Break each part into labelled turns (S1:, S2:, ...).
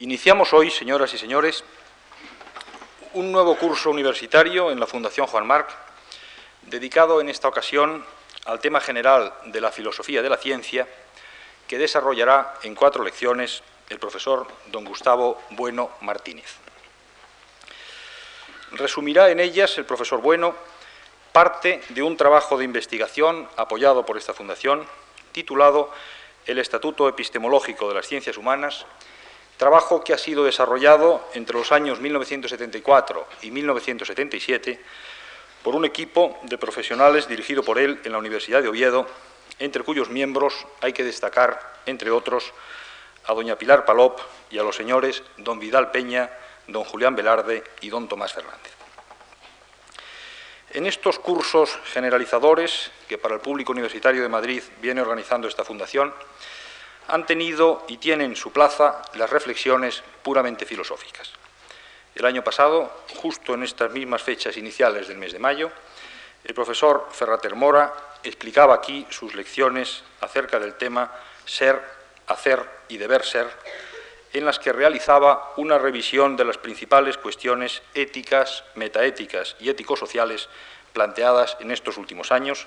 S1: Iniciamos hoy, señoras y señores, un nuevo curso universitario en la Fundación Juan Marc, dedicado en esta ocasión al tema general de la filosofía de la ciencia, que desarrollará en cuatro lecciones el profesor don Gustavo Bueno Martínez. Resumirá en ellas el profesor Bueno parte de un trabajo de investigación apoyado por esta fundación, titulado El Estatuto Epistemológico de las Ciencias Humanas, trabajo que ha sido desarrollado entre los años 1974 y 1977 por un equipo de profesionales dirigido por él en la Universidad de Oviedo, entre cuyos miembros hay que destacar, entre otros, a doña Pilar Palop y a los señores don Vidal Peña, don Julián Velarde y don Tomás Fernández. En estos cursos generalizadores que para el público universitario de Madrid viene organizando esta fundación, han tenido y tienen su plaza las reflexiones puramente filosóficas. El año pasado, justo en estas mismas fechas iniciales del mes de mayo, el profesor Ferrater Mora explicaba aquí sus lecciones acerca del tema ser, hacer y deber ser, en las que realizaba una revisión de las principales cuestiones éticas, metaéticas y ético-sociales planteadas en estos últimos años,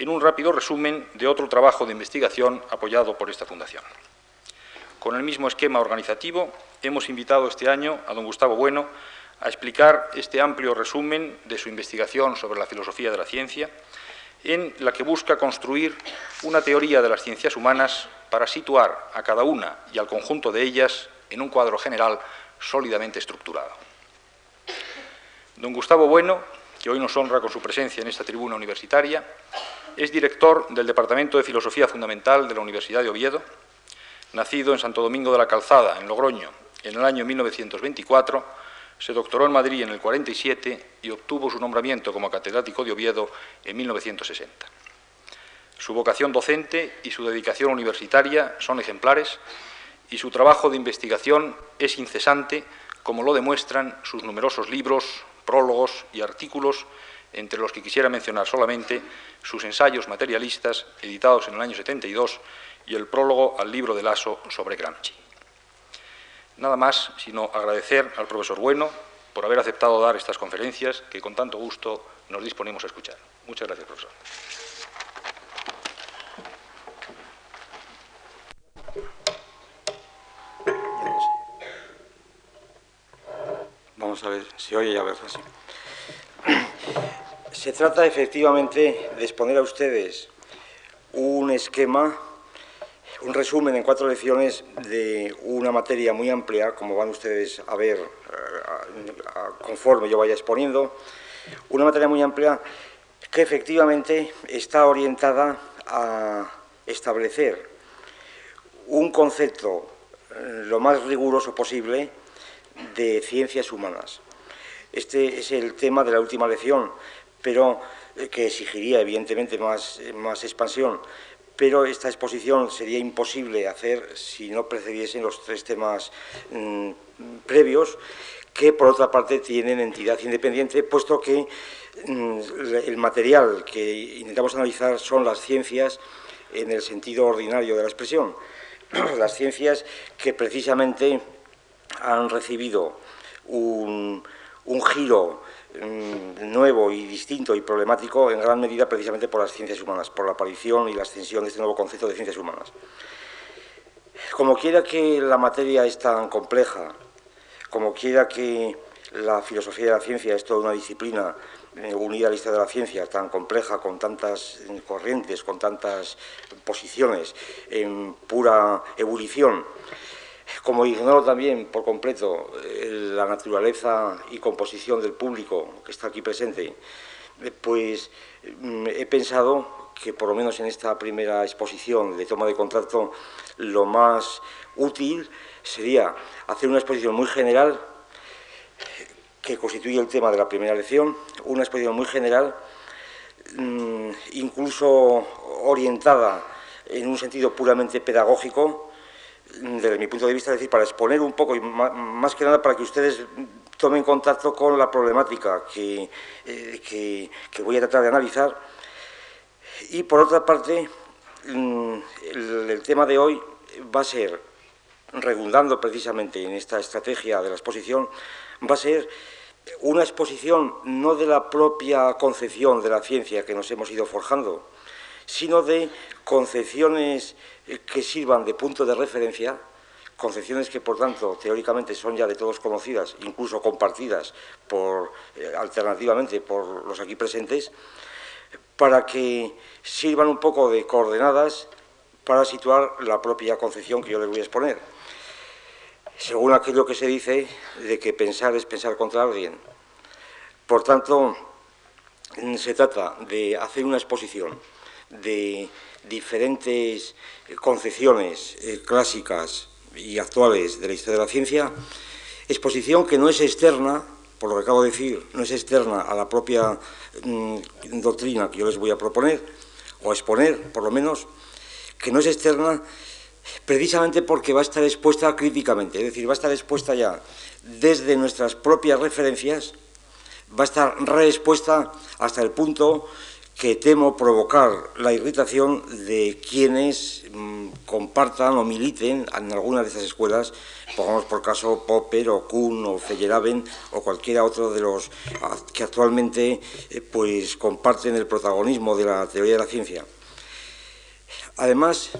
S1: en un rápido resumen de otro trabajo de investigación apoyado por esta Fundación. Con el mismo esquema organizativo, hemos invitado este año a don Gustavo Bueno a explicar este amplio resumen de su investigación sobre la filosofía de la ciencia, en la que busca construir una teoría de las ciencias humanas para situar a cada una y al conjunto de ellas en un cuadro general sólidamente estructurado. Don Gustavo Bueno, que hoy nos honra con su presencia en esta tribuna universitaria, es director del Departamento de Filosofía Fundamental de la Universidad de Oviedo. Nacido en Santo Domingo de la Calzada, en Logroño, en el año 1924, se doctoró en Madrid en el 47 y obtuvo su nombramiento como catedrático de Oviedo en 1960. Su vocación docente y su dedicación universitaria son ejemplares y su trabajo de investigación es incesante, como lo demuestran sus numerosos libros, prólogos y artículos entre los que quisiera mencionar solamente sus ensayos materialistas, editados en el año 72, y el prólogo al libro de Lasso sobre Gramsci. Nada más, sino agradecer al profesor Bueno por haber aceptado dar estas conferencias que con tanto gusto nos disponemos a escuchar. Muchas gracias, profesor.
S2: Vamos a ver si oye ya ver así. Se trata efectivamente de exponer a ustedes un esquema, un resumen en cuatro lecciones de una materia muy amplia, como van ustedes a ver eh, conforme yo vaya exponiendo, una materia muy amplia que efectivamente está orientada a establecer un concepto eh, lo más riguroso posible de ciencias humanas. Este es el tema de la última lección, pero eh, que exigiría evidentemente más, más expansión. Pero esta exposición sería imposible hacer si no precediesen los tres temas mm, previos, que por otra parte tienen entidad independiente, puesto que mm, el material que intentamos analizar son las ciencias en el sentido ordinario de la expresión. Las ciencias que precisamente han recibido un, giro nuevo y distinto y problemático en gran medida precisamente por las ciencias humanas, por la aparición y la extensión de este nuevo concepto de ciencias humanas. Como quiera que la materia es tan compleja, como quiera que la filosofía de la ciencia es toda una disciplina eh, unida a la historia de la ciencia, tan compleja, con tantas corrientes, con tantas posiciones, en pura ebullición, como ignoro también por completo eh, la naturaleza y composición del público que está aquí presente, eh, pues mm, he pensado que por lo menos en esta primera exposición de toma de contacto lo más útil sería hacer una exposición muy general que constituye el tema de la primera lección, una exposición muy general, mm, incluso orientada en un sentido puramente pedagógico, desde mi punto de vista, es decir, para exponer un poco, y más que nada para que ustedes tomen contacto con la problemática que, eh, que, voy a tratar de analizar. Y por otra parte, mm, el, tema de hoy va a ser redundando precisamente en esta estrategia de la exposición, va a ser una exposición no de la propia concepción de la ciencia que nos hemos ido forjando, sino de concepciones que sirvan de punto de referencia, concepciones que, por tanto, teóricamente son ya de todos conocidas, incluso compartidas por, eh, alternativamente por los aquí presentes, para que sirvan un poco de coordenadas para situar la propia concepción que yo les voy a exponer. Según aquello que se dice de que pensar es pensar contra alguien. Por tanto, se trata de hacer una exposición de diferentes concepciones eh, clásicas y actuales de la historia de la ciencia, exposición que no es externa, por lo que acabo de decir, no es externa a la propia mm, doctrina que yo les voy a proponer, o exponer, por lo menos, que no es externa precisamente porque va a estar expuesta críticamente, es decir, va a estar expuesta ya desde nuestras propias referencias, va a estar reexpuesta hasta el punto que temo provocar la irritación de quienes mm, compartan o militen en alguna de estas escuelas, pongamos por caso Popper o Kuhn o Feyerabend o cualquiera otro de los que actualmente eh, pues comparten el protagonismo de la teoría de la ciencia. Además,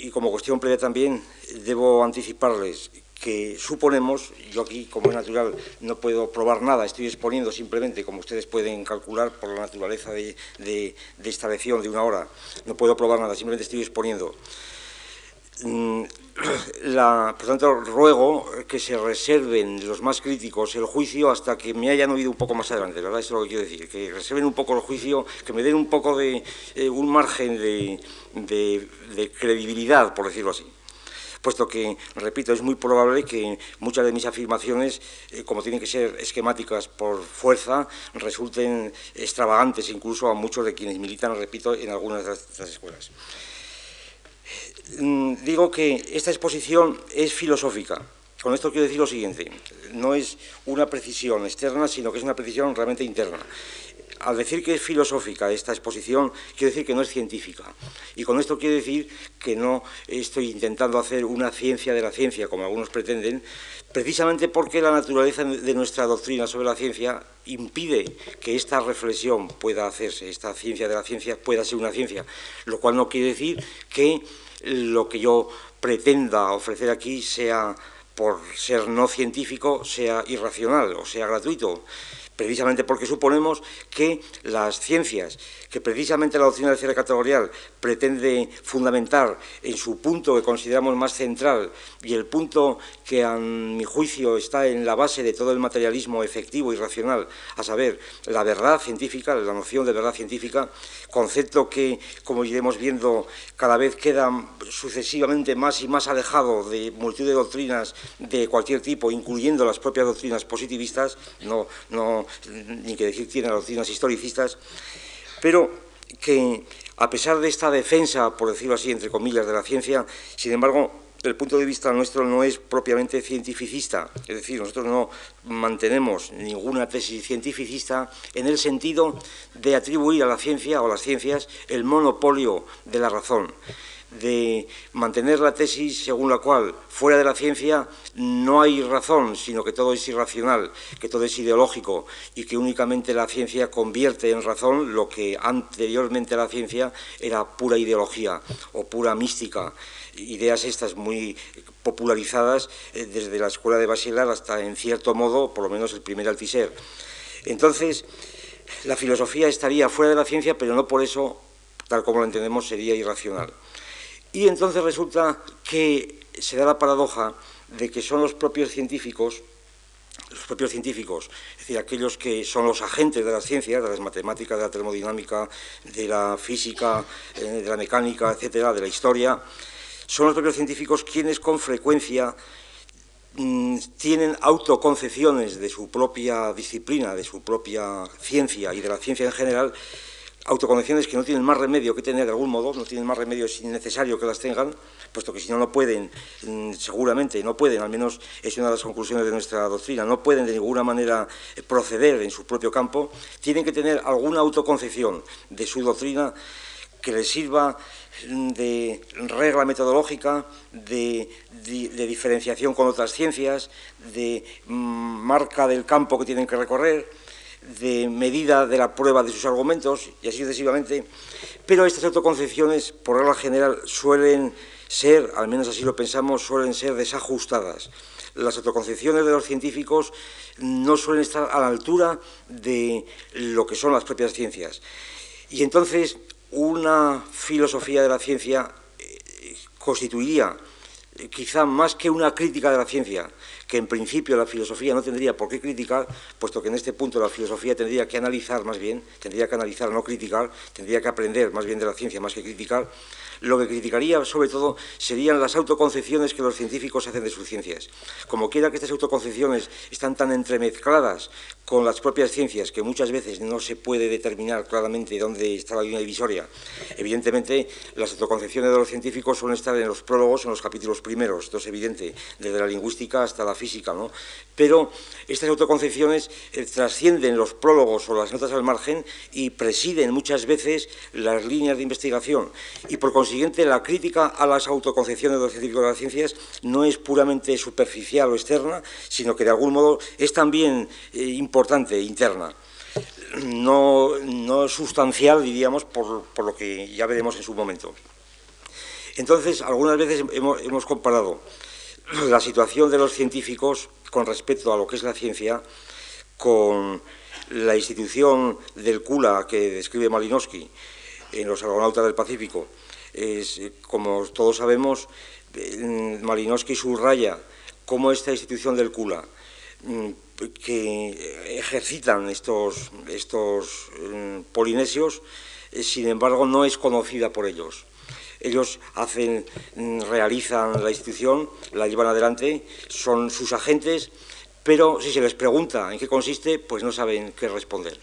S2: y como cuestión previa también, debo anticiparles que suponemos, yo aquí como es natural no puedo probar nada, estoy exponiendo simplemente, como ustedes pueden calcular por la naturaleza de, esta lección de una hora, no puedo probar nada, simplemente estoy exponiendo. Mm, por tanto, ruego que se reserven los más críticos el juicio hasta que me hayan oído un poco más adelante, ¿verdad? Eso es lo que quiero decir, que reserven un poco el juicio, que me den un poco de, eh, un margen de credibilidad, por decirlo así puesto que, repito, es muy probable que muchas de mis afirmaciones, eh, como tienen que ser esquemáticas por fuerza, resulten extravagantes incluso a muchos de quienes militan, repito, en algunas de estas escuelas. Mm, digo que esta exposición es filosófica. Con esto quiero decir lo siguiente, no es una precisión externa, sino que es una precisión realmente interna al decir que es filosófica esta exposición, quiero decir que no es científica. Y con esto quiero decir que no estoy intentando hacer una ciencia de la ciencia, como algunos pretenden, precisamente porque la naturaleza de nuestra doctrina sobre la ciencia impide que esta reflexión pueda hacerse, esta ciencia de la ciencia pueda ser una ciencia, lo cual no quiere decir que lo que yo pretenda ofrecer aquí sea, por ser no científico, sea irracional o sea gratuito precisamente porque suponemos que las ciencias, que precisamente la doctrina de cierre categorial pretende fundamentar en su punto que consideramos más central y el punto que a mi juicio está en la base de todo el materialismo efectivo y racional, a saber, la verdad científica, la noción de verdad científica, concepto que, como iremos viendo, cada vez queda sucesivamente más y más alejado de multitud de doctrinas de cualquier tipo, incluyendo las propias doctrinas positivistas, no, no ni que decir tiene doctrinas historicistas, pero que a pesar de esta defensa, por decirlo así, entre comillas, de la ciencia, sin embargo, el punto de vista nuestro no es propiamente cientificista, es decir, nosotros no mantenemos ninguna tesis cientificista en el sentido de atribuir a la ciencia o a las ciencias el monopolio de la razón de mantener la tesis según la cual fuera de la ciencia no hay razón, sino que todo es irracional, que todo es ideológico y que únicamente la ciencia convierte en razón lo que anteriormente la ciencia era pura ideología o pura mística. Ideas estas muy popularizadas eh, desde la escuela de Basilar hasta, en cierto modo, por lo menos el primer Althusser. Entonces, la filosofía estaría fuera de la ciencia, pero no por eso, tal como lo entendemos, sería irracional. Y entonces resulta que se da la paradoja de que son los propios científicos, los propios científicos, es decir, aquellos que son los agentes de las ciencias, de las matemáticas, de la termodinámica, de la física, eh, de la mecánica, etcétera, de la historia, son los propios científicos quienes con frecuencia mm, tienen autoconcepciones de su propia disciplina, de su propia ciencia y de la ciencia en general, autocondiciones que no tienen más remedio que tener de algún modo, no tienen más remedio si necesario que las tengan, puesto que si no, no pueden, mm, seguramente no pueden, al menos es una de las conclusiones de nuestra doctrina, no pueden de ninguna manera eh, proceder en su propio campo, tienen que tener alguna autoconcepción de su doctrina que les sirva de regla metodológica, de, diferenciación con otras ciencias, de mm, marca del campo que tienen que recorrer, de medida de la prueba de sus argumentos y así sucesivamente. Pero estas autoconcepciones, por regla general, suelen ser, al menos así lo pensamos, suelen ser desajustadas. Las autoconcepciones de los científicos no suelen estar a la altura de lo que son las propias ciencias. Y entonces una filosofía de la ciencia eh, constituiría eh, quizá más que una crítica de la ciencia, que en principio la filosofía no tendría por qué criticar, puesto que en este punto la filosofía tendría que analizar más bien, tendría que analizar, no criticar, tendría que aprender más bien de la ciencia más que criticar, lo que criticaría, sobre todo, serían las autoconcepciones que los científicos hacen de sus ciencias. Como quiera que estas autoconcepciones están tan entremezcladas con las propias ciencias que muchas veces no se puede determinar claramente dónde está la línea divisoria. Evidentemente, las autoconcepciones de los científicos suelen estar en los prólogos, en los capítulos primeros, esto es evidente, desde la lingüística hasta la física, ¿no? Pero estas autoconcepciones eh, trascienden los prólogos o las notas al margen y presiden muchas veces las líneas de investigación y por consiguiente la crítica a las autoconcepciones de los científicos de las ciencias no es puramente superficial o externa, sino que de algún modo es también eh, importante, interna. No, no sustancial, diríamos, por, por, lo que ya veremos en su momento. Entonces, algunas veces hemos, hemos comparado la situación de los científicos con respecto a lo que es la ciencia con la institución del CULA que describe Malinowski en los Argonautas del Pacífico. Es, como todos sabemos, Malinowski subraya cómo esta institución del CULA mm, que ejercitan estos, estos mm, polinesios, eh, sin embargo, no es conocida por ellos. Ellos hacen, mm, realizan la institución, la llevan adelante, son sus agentes, pero si se les pregunta en qué consiste, pues no saben qué responder.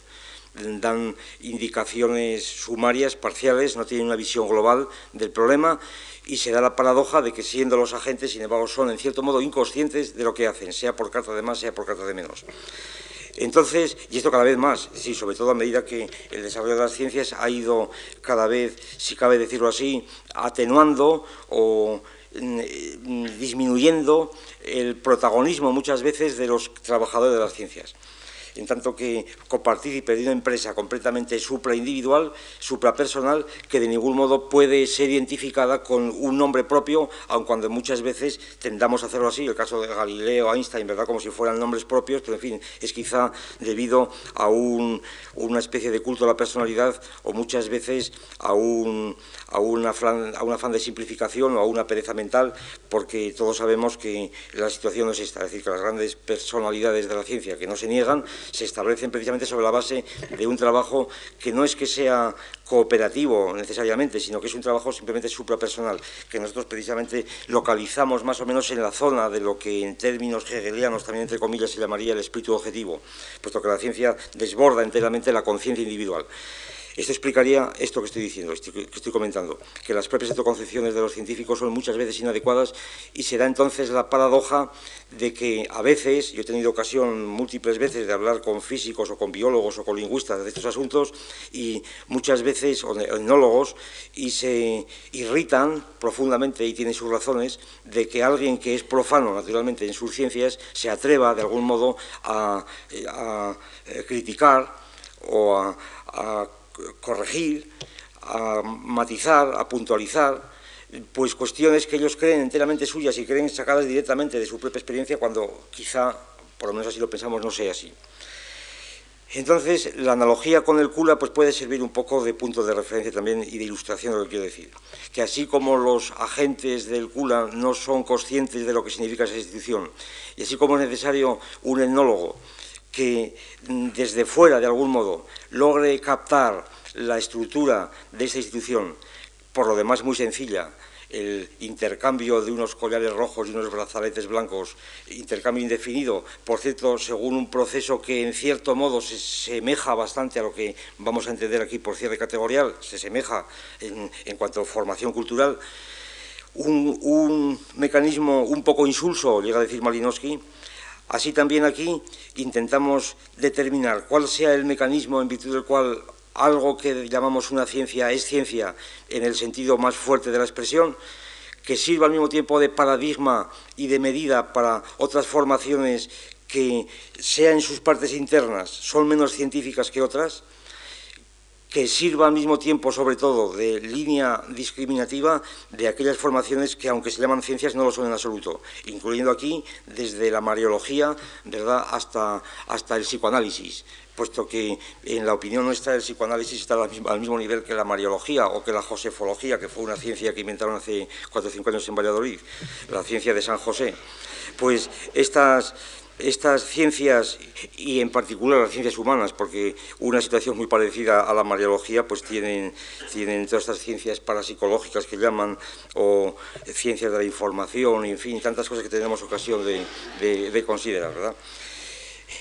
S2: Dan indicaciones sumarias, parciales, no tienen una visión global del problema y se da la paradoja de que siendo los agentes, sin embargo, son en cierto modo inconscientes de lo que hacen, sea por carta de más, sea por carta de menos. Entonces, y esto cada vez más, sí, sobre todo a medida que el desarrollo de las ciencias ha ido cada vez, si cabe decirlo así, atenuando o mm, disminuyendo el protagonismo muchas veces de los trabajadores de las ciencias en tanto que copartícipe de una empresa completamente supraindividual, suprapersonal, que de ningún modo puede ser identificada con un nombre propio, aun cuando muchas veces tendamos a hacerlo así, el caso de Galileo, Einstein, ¿verdad? como si fueran nombres propios, pero en fin, es quizá debido a una especie de culto a la personalidad o muchas veces a un, a, un afán, de simplificación o a una pereza mental, porque todos sabemos que la situación no es esta, es decir, que las grandes personalidades de la ciencia que no se niegan se establecen precisamente sobre la base de un trabajo que no es que sea cooperativo necesariamente, sino que es un trabajo simplemente suprapersonal, que nosotros precisamente localizamos más o menos en la zona de lo que en términos hegelianos también entre comillas se llamaría el espíritu objetivo, puesto que la ciencia desborda enteramente la conciencia individual. Esto explicaría esto que estoy diciendo, que estoy comentando, que las propias autoconcepciones de los científicos son muchas veces inadecuadas y se da entonces la paradoja de que a veces, yo he tenido ocasión múltiples veces de hablar con físicos o con biólogos o con lingüistas de estos asuntos y muchas veces, o etnólogos, y se irritan profundamente y tienen sus razones de que alguien que es profano naturalmente en sus ciencias se atreva de algún modo a, eh, criticar o a corregir, a matizar, a puntualizar, pues cuestiones que ellos creen enteramente suyas y creen sacadas directamente de su propia experiencia cuando quizá, por lo menos así lo pensamos, no sea así. Entonces, la analogía con el CULA pues, puede servir un poco de punto de referencia también y de ilustración de lo que quiero decir. Que así como los agentes del CULA no son conscientes de lo que significa esa institución, y así como es necesario un etnólogo que mm, desde fuera, de algún modo, logre captar la estructura de esta institución, por lo demás muy sencilla, el intercambio de unos collares rojos y unos brazaletes blancos, intercambio indefinido, por cierto, según un proceso que en cierto modo se semeja bastante a lo que vamos a entender aquí por cierre categorial, se semeja en, cuanto a formación cultural, un, un mecanismo un poco insulso, llega a decir Malinowski, Así también aquí intentamos determinar cuál sea el mecanismo en virtud del cual algo que llamamos una ciencia es ciencia en el sentido más fuerte de la expresión, que sirva al mismo tiempo de paradigma y de medida para otras formaciones que, sea en sus partes internas, son menos científicas que otras, que sirva al mismo tiempo, sobre todo, de línea discriminativa de aquellas formaciones que, aunque se llaman ciencias, no lo son en absoluto, incluyendo aquí desde la mariología ¿verdad? Hasta, hasta el psicoanálisis, puesto que en la opinión nuestra el psicoanálisis está al mismo nivel que la mariología o que la josefología, que fue una ciencia que inventaron hace cuatro o cinco años en Valladolid, la ciencia de San José. Pues estas estas ciencias, y en particular las ciencias humanas, porque una situación muy parecida a la mariología, pues tienen, todas estas ciencias parapsicológicas que llaman, o ciencias de la información, en fin, tantas cosas que tenemos ocasión de, considerar, ¿verdad?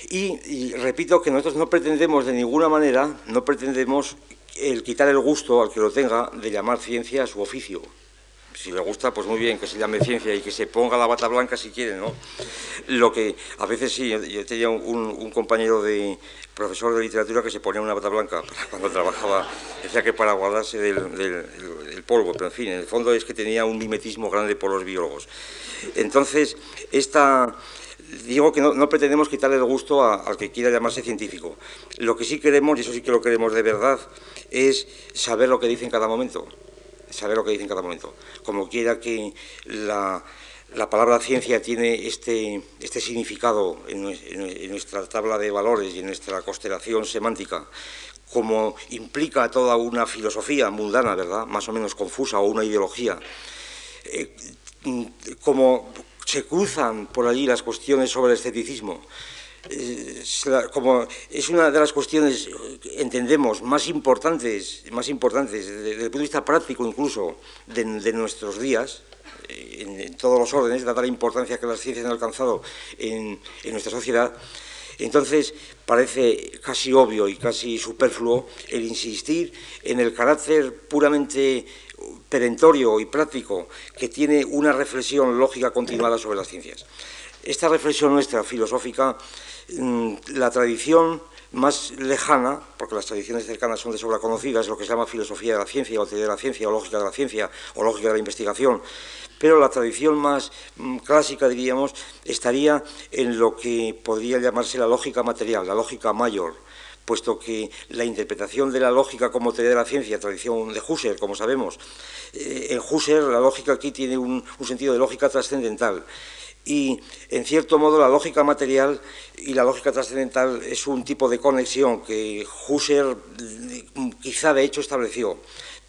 S2: Y, y, repito que nosotros no pretendemos de ninguna manera, no pretendemos el quitar el gusto al que lo tenga de llamar ciencia a su oficio si le gusta, pues muy bien, que se llame ciencia y que se ponga la bata blanca si quiere, ¿no? Lo que a veces sí, yo tenía un, compañero de profesor de literatura que se ponía una bata blanca cuando trabajaba, decía que para guardarse del, polvo, pero en fin, en el fondo es que tenía un mimetismo grande por los biólogos. Entonces, esta digo que no, pretendemos quitarle el gusto al que quiera llamarse científico. Lo que sí queremos, y eso sí que lo queremos de verdad, es saber lo que dice en cada momento saber lo que dice en cada momento. Como quiera que la, palabra ciencia tiene este, este significado en, nuestra tabla de valores y en nuestra constelación semántica, como implica toda una filosofía mundana, ¿verdad?, más o menos confusa, o una ideología, eh, como se cruzan por allí las cuestiones sobre el escepticismo, es, como es una de las cuestiones, entendemos, más importantes, más importantes desde, el punto de vista práctico incluso de, nuestros días, en, todos los órdenes, dada la importancia que las ciencias han alcanzado en, nuestra sociedad, entonces parece casi obvio y casi superfluo el insistir en el carácter puramente perentorio y práctico que tiene una reflexión lógica continuada sobre las ciencias. Esta reflexión nuestra filosófica Mm, la tradición más lejana, porque las tradiciones cercanas son de sobra conocidas, lo que se llama filosofía de la ciencia, o teoría de la ciencia, o lógica de la ciencia, o lógica de la investigación, pero la tradición más mm, clásica, diríamos, estaría en lo que podría llamarse la lógica material, la lógica mayor, puesto que la interpretación de la lógica como teoría de la ciencia, tradición de Husserl, como sabemos, eh, en Husserl la lógica aquí tiene un sentido de lógica trascendental, y en cierto modo la lógica material y la lógica trascendental es un tipo de conexión que Husserl quizá de hecho estableció,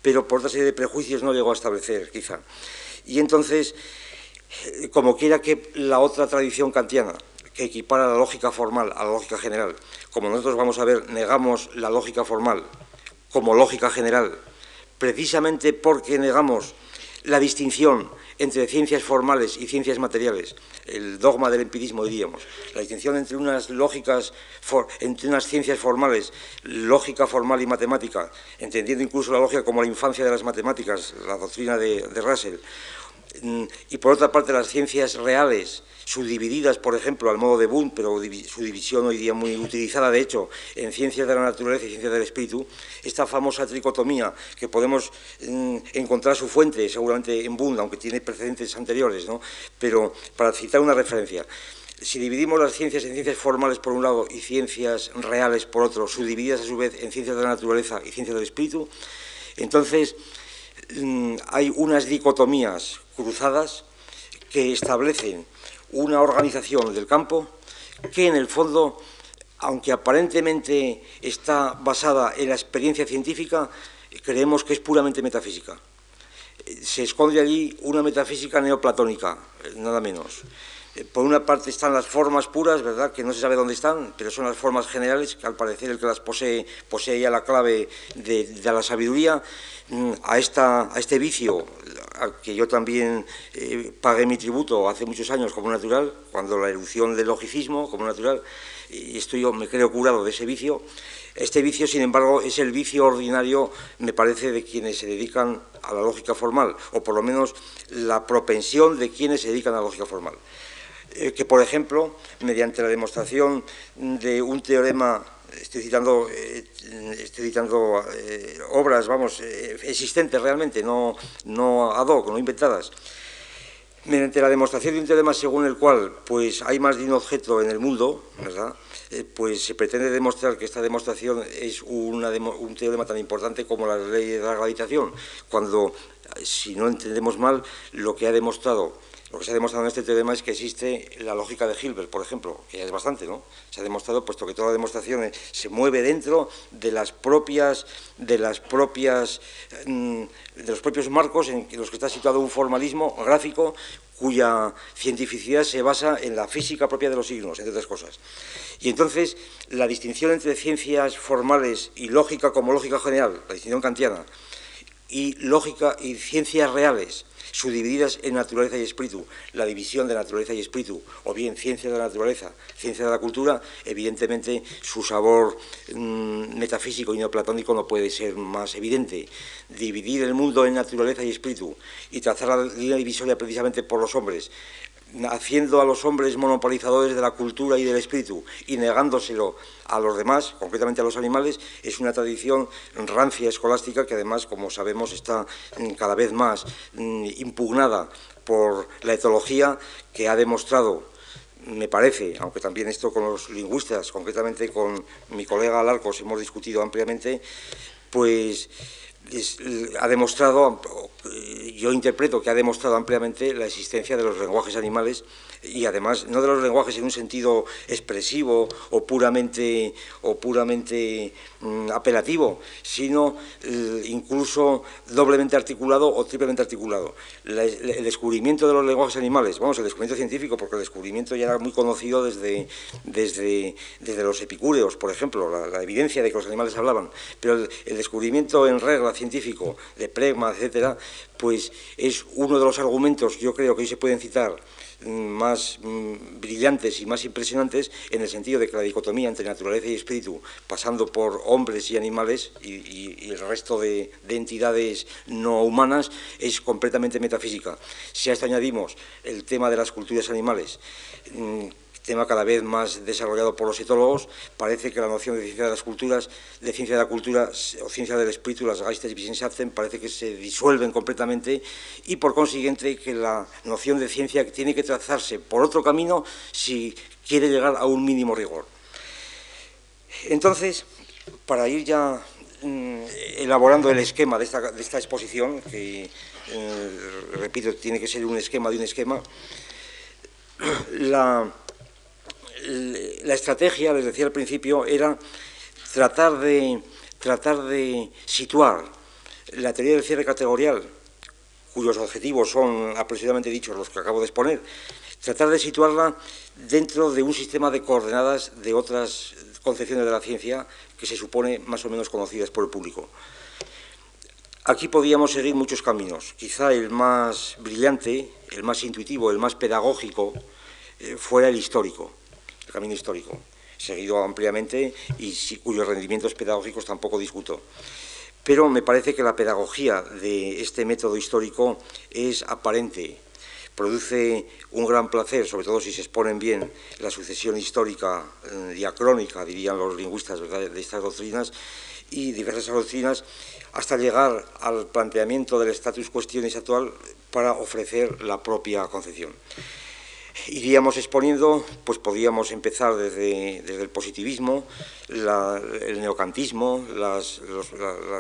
S2: pero por otra serie de prejuicios no llegó a establecer, quizá. Y entonces, como quiera que la otra tradición kantiana, que equipara la lógica formal a la lógica general, como nosotros vamos a ver, negamos la lógica formal como lógica general, precisamente porque negamos la distinción entre ciencias formales y ciencias materiales, el dogma del empirismo diríamos, la distinción entre unas lógicas, entre unas ciencias formales, lógica formal y matemática, entendiendo incluso la lógica como la infancia de las matemáticas, la doctrina de, Russell, y por otra parte las ciencias reales, subdivididas, por ejemplo, al modo de Wundt, pero su división hoy día muy utilizada, de hecho, en ciencias de la naturaleza y ciencias del espíritu, esta famosa tricotomía que podemos mm, encontrar su fuente seguramente en Wundt, aunque tiene precedentes anteriores, ¿no? pero para citar una referencia, si dividimos las ciencias en ciencias formales por un lado y ciencias reales por otro, subdivididas a su vez en ciencias de la naturaleza y ciencias del espíritu, entonces mm, hay unas dicotomías cruzadas que establecen una organización del campo que en el fondo, aunque aparentemente está basada en la experiencia científica, creemos que es puramente metafísica. Se esconde allí una metafísica neoplatónica, nada menos. Por una parte están las formas puras, ¿verdad?, que no se sabe dónde están, pero son las formas generales, que al parecer el que las posee, posee ya la clave de, la sabiduría, mm, a, este vicio, que yo también eh, pagué mi tributo hace muchos años como natural, cuando la erupción del logicismo como natural, y estoy yo me creo curado de ese vicio. Este vicio, sin embargo, es el vicio ordinario, me parece, de quienes se dedican a la lógica formal, o por lo menos la propensión de quienes se dedican a la lógica formal. Eh, que, por ejemplo, mediante la demostración de un teorema estoy citando, eh, estoy citando eh, obras, vamos, eh, existentes realmente, no, no ad hoc, no inventadas. Mediante la demostración de un teorema según el cual pues, hay más de un objeto en el mundo, ¿verdad? pues se pretende demostrar que esta demostración es un teorema tan importante como la ley de la gravitación, cuando, si no entendemos mal, lo que ha demostrado lo que se ha demostrado en este teorema es que existe la lógica de Hilbert, por ejemplo, que ya es bastante, ¿no? Se ha demostrado, puesto que toda la demostración se mueve dentro de las propias, de las propias, mm, de los propios marcos en los que está situado un formalismo gráfico cuya cientificidad se basa en la física propia de los signos, entre otras cosas. Y entonces, la distinción entre ciencias formales y lógica como lógica general, la distinción kantiana, y lógica y ciencias reales, subdivididas en naturaleza y espíritu, la división de naturaleza y espíritu, o bien ciencia de la naturaleza, ciencia de la cultura, evidentemente su sabor mm, metafísico y neoplatónico no puede ser más evidente. Dividir el mundo en naturaleza y espíritu y trazar la línea divisoria precisamente por los hombres, haciendo a los hombres monopolizadores de la cultura y del espíritu y negándoselo a los demás, concretamente a los animales, es una tradición rancia escolástica que además, como sabemos, está mm, cada vez más mm, impugnada por la etología que ha demostrado me parece, aunque también esto con los lingüistas, concretamente con mi colega Alarcos hemos discutido ampliamente, pues ha demostrado, yo interpreto que ha demostrado ampliamente la existencia de los lenguajes animales y además no de los lenguajes en un sentido expresivo o puramente, o puramente mm, apelativo, sino eh, incluso doblemente articulado o triplemente articulado. el descubrimiento de los lenguajes animales, vamos, el descubrimiento científico, porque el descubrimiento ya era muy conocido desde, desde, desde los epicúreos, por ejemplo, la, evidencia de que los animales hablaban, pero el, descubrimiento en regla científico de pregma, etcétera, pues es uno de los argumentos, yo creo que hoy se pueden citar, más mm, brillantes y más impresionantes en el sentido de que la dicotomía entre naturaleza y espíritu, pasando por hombres y animales y, el resto de, de, entidades no humanas, es completamente metafísica. Si a esto añadimos el tema de las culturas animales, mm, tema cada vez más desarrollado por los etólogos, parece que la noción de ciencia de las culturas, de ciencia de la cultura o ciencia del espíritu, las Geistes Wissenschaften, parece que se disuelven completamente y por consiguiente que la noción de ciencia tiene que trazarse por otro camino si quiere llegar a un mínimo rigor. Entonces, para ir ya mm, elaborando el esquema de esta, exposición, que, eh, repito, tiene que ser un esquema de un esquema, la, la estrategia, les decía al principio, era tratar de, situar la teoría del cierre categorial, cuyos objetivos son aproximadamente dichos los que acabo de exponer, tratar de situarla dentro de un sistema de coordenadas de otras concepciones de la ciencia que se supone más o menos conocidas por el público. Aquí podíamos seguir muchos caminos. Quizá el más brillante, el más intuitivo, el más pedagógico, eh, fuera el histórico camino histórico, seguido ampliamente y cuyos rendimientos pedagógicos tampoco discuto. Pero me parece que la pedagogía de este método histórico es aparente, produce un gran placer, sobre todo si se exponen bien la sucesión histórica eh, diacrónica, dirían los lingüistas de estas doctrinas, y diversas doctrinas, hasta llegar al planteamiento del status questionis actual para ofrecer la propia concepción iríamos exponiendo, pues podríamos empezar desde, el positivismo, el neocantismo, las,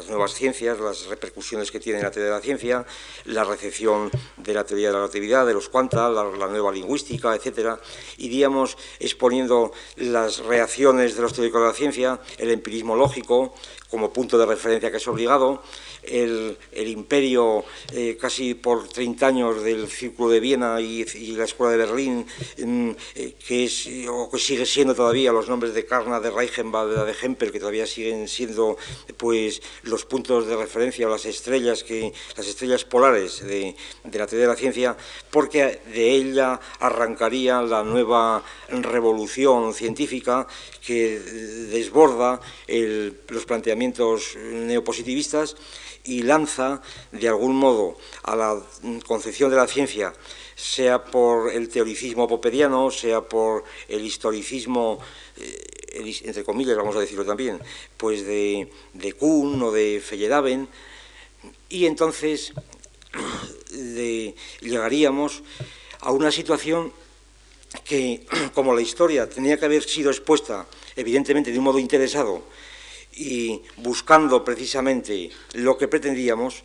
S2: nuevas ciencias, las repercusiones que tiene la teoría de la ciencia, la recepción de la teoría de la relatividad, de los cuanta, la, nueva lingüística, etc. Iríamos exponiendo las reacciones de los teóricos de la ciencia, el empirismo lógico como punto de referencia que es obligado, el, imperio eh, casi por 30 años del Círculo de Viena y, la Escuela de Berlín, mm, eh, que, es, o que sigue siendo todavía los nombres de Karna, de Reichenbach, de Hempel, que todavía siguen siendo pues, los puntos de referencia o las estrellas, que, las estrellas polares de, la teoría de la ciencia, porque de ella arrancaría la nueva revolución científica que desborda los planteamientos neopositivistas y lanza de algún modo a la concepción de la ciencia, sea por el teoricismo popediano, sea por el historicismo eh, entre comillas vamos a decirlo también, pues de, de Kuhn o de Feyerabend, y entonces llegaríamos a una situación que, como la historia tenía que haber sido expuesta, evidentemente de un modo interesado y buscando precisamente lo que pretendíamos,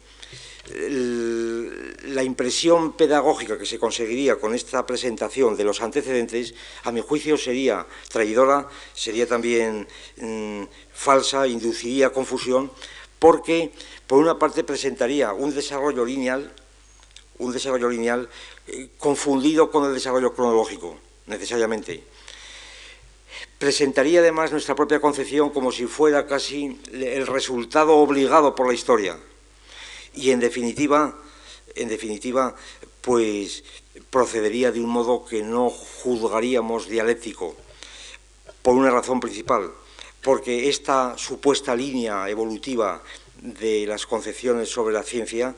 S2: la impresión pedagógica que se conseguiría con esta presentación de los antecedentes, a mi juicio, sería traidora, sería también mm, falsa, induciría confusión, porque por una parte presentaría un desarrollo lineal, un desarrollo lineal eh, confundido con el desarrollo cronológico, necesariamente. Presentaría además nuestra propia concepción como si fuera casi el resultado obligado por la historia. Y en definitiva, en definitiva, pues procedería de un modo que no juzgaríamos dialéctico, por una razón principal, porque esta supuesta línea evolutiva de las concepciones sobre la ciencia